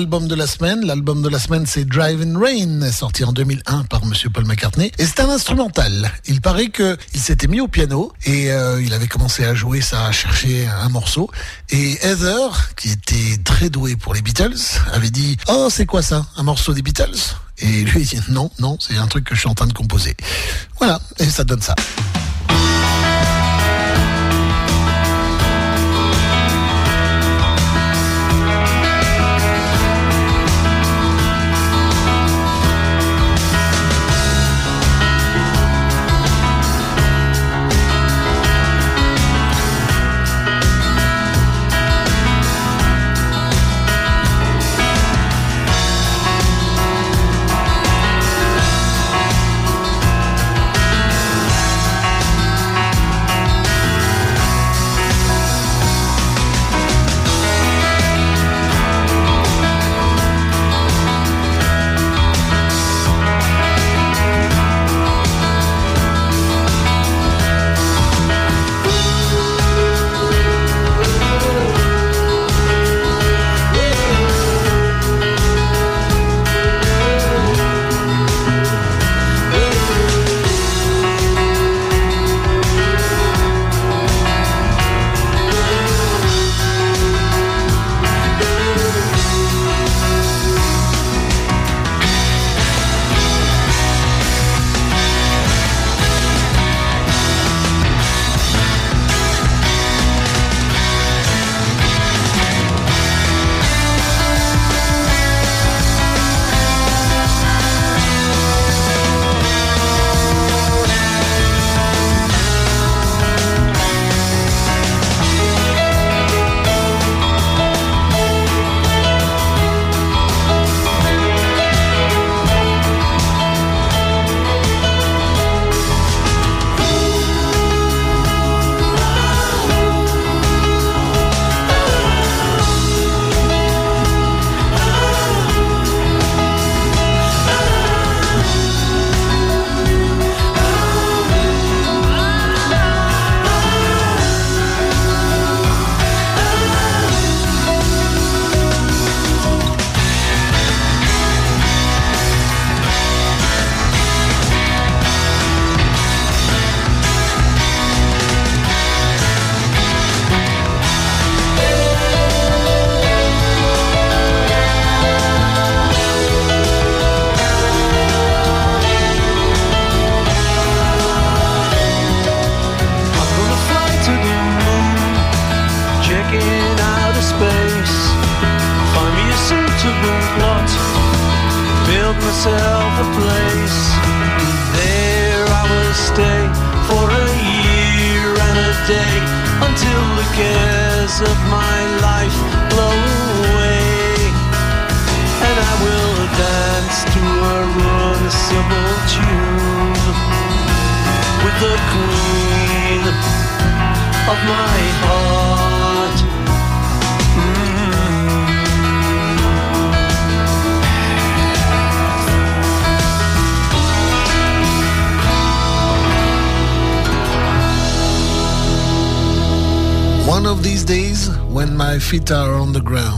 l'album de la semaine. L'album de la semaine, c'est Drive in Rain, sorti en 2001 par Monsieur Paul McCartney. Et c'est un instrumental. Il paraît que il s'était mis au piano et euh, il avait commencé à jouer ça, à chercher un morceau. Et Heather, qui était très douée pour les Beatles, avait dit Oh, c'est quoi ça Un morceau des Beatles? Et lui, il dit Non, non, c'est un truc que je suis en train de composer. Voilà, et ça donne ça. feet are on the ground.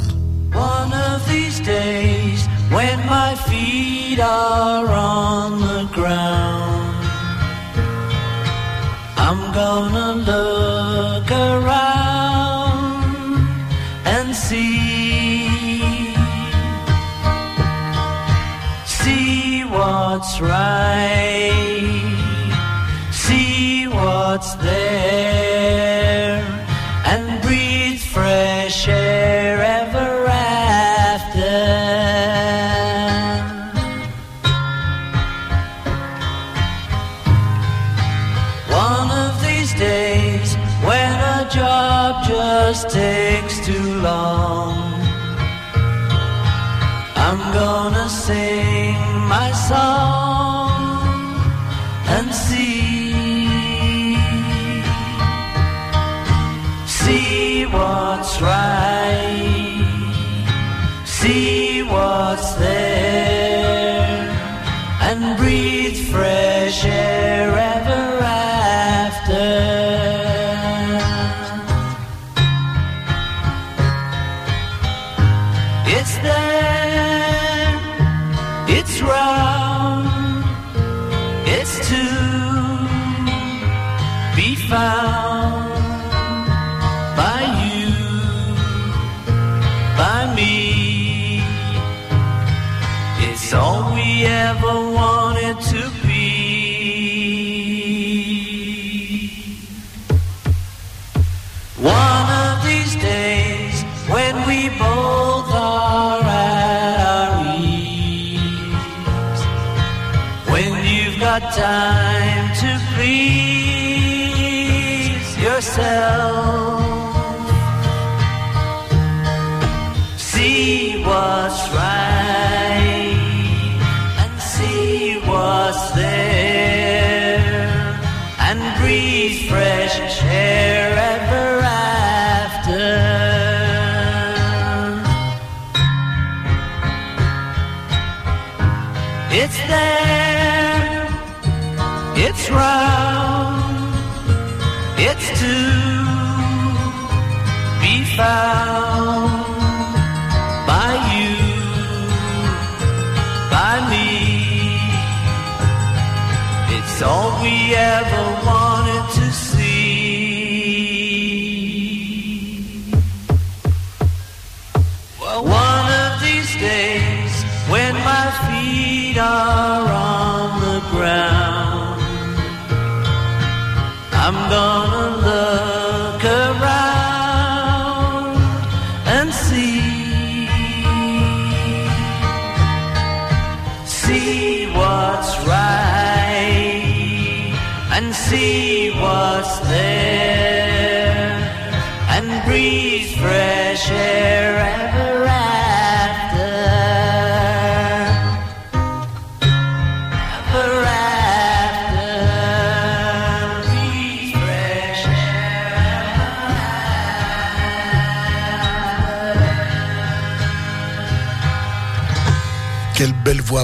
One of these days when we both are at our ease, when you've got time to please yourself.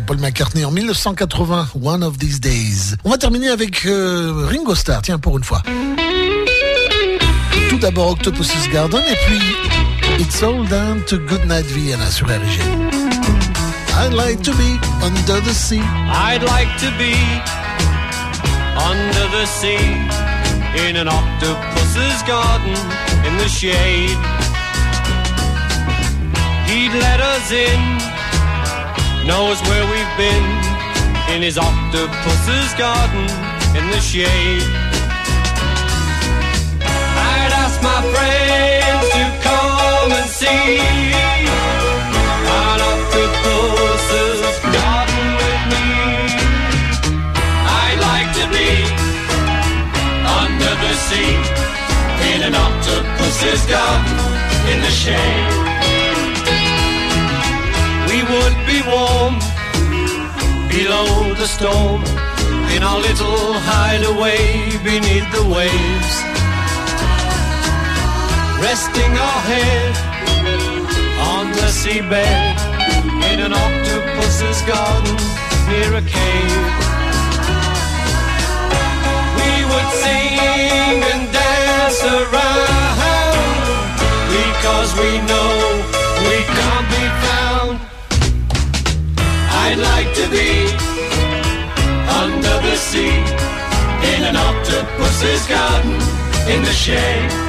Paul McCartney en 1980, One of These Days. On va terminer avec euh, Ringo Starr, tiens, pour une fois. Tout d'abord Octopus's Garden et puis It's All Down to Goodnight Vienna sur RG. I'd like to be under the sea. I'd like to be under the sea in an octopus's garden in the shade. He'd let us in. knows where we've been in his octopus's garden in the shade. I'd ask my friends to come and see an octopus's garden with me. I'd like to be under the sea in an octopus's garden in the shade. Warm below the storm in our little hideaway beneath the waves. Resting our head on the seabed in an octopus's garden near a cave. We would sing and dance around because we know I'd like to be under the sea in an octopus's garden in the shade.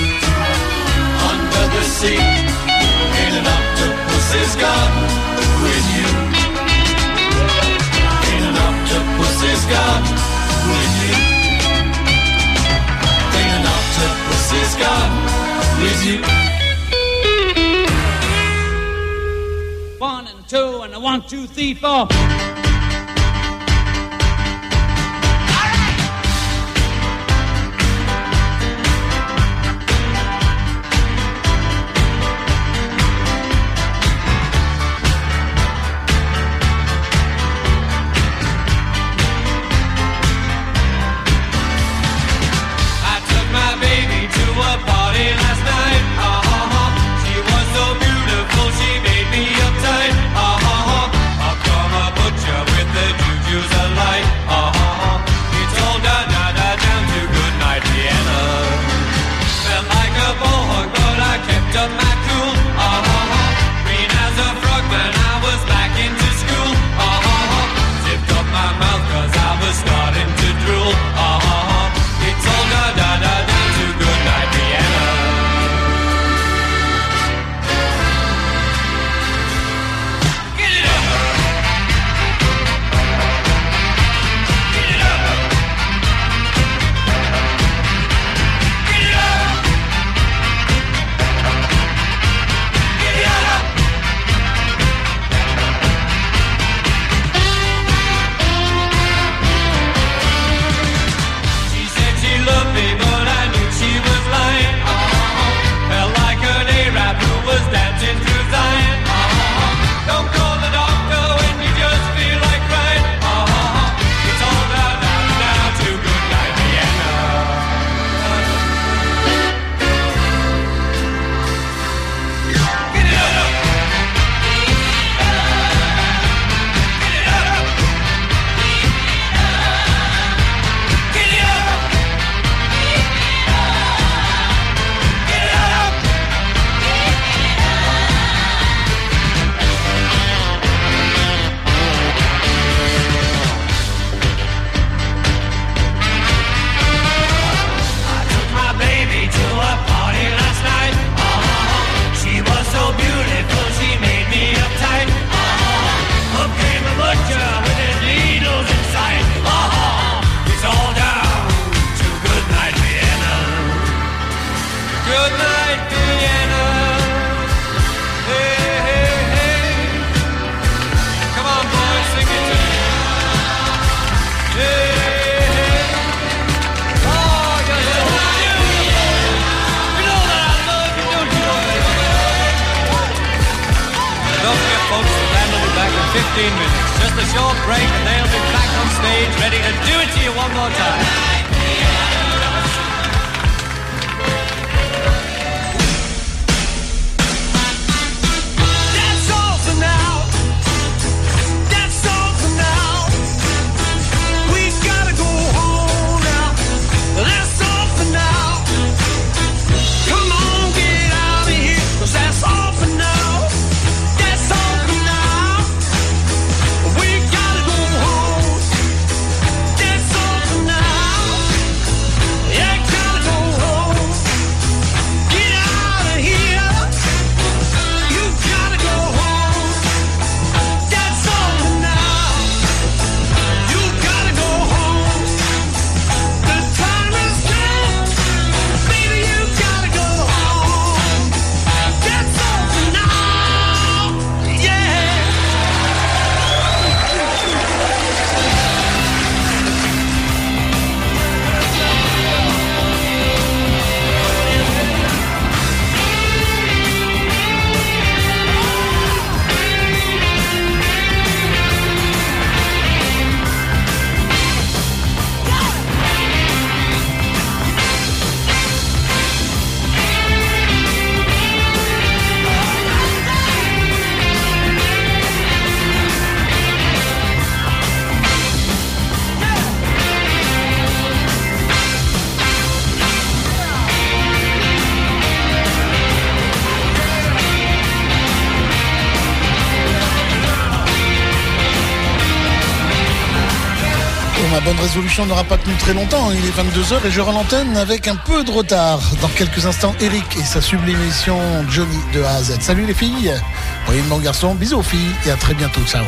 the sea in an octopus's garden with you. In an octopus's garden with you. In an octopus's garden with you. One and two and a one, two, three, four. Minutes. Just a short break, and they'll be back on stage, ready to do it to you one more time. N'aura pas tenu très longtemps. Il est 22h et je rends avec un peu de retard. Dans quelques instants, Eric et sa sublime émission Johnny de A à Z. Salut les filles. Voyez mon garçon. Bisous aux filles et à très bientôt. Ciao.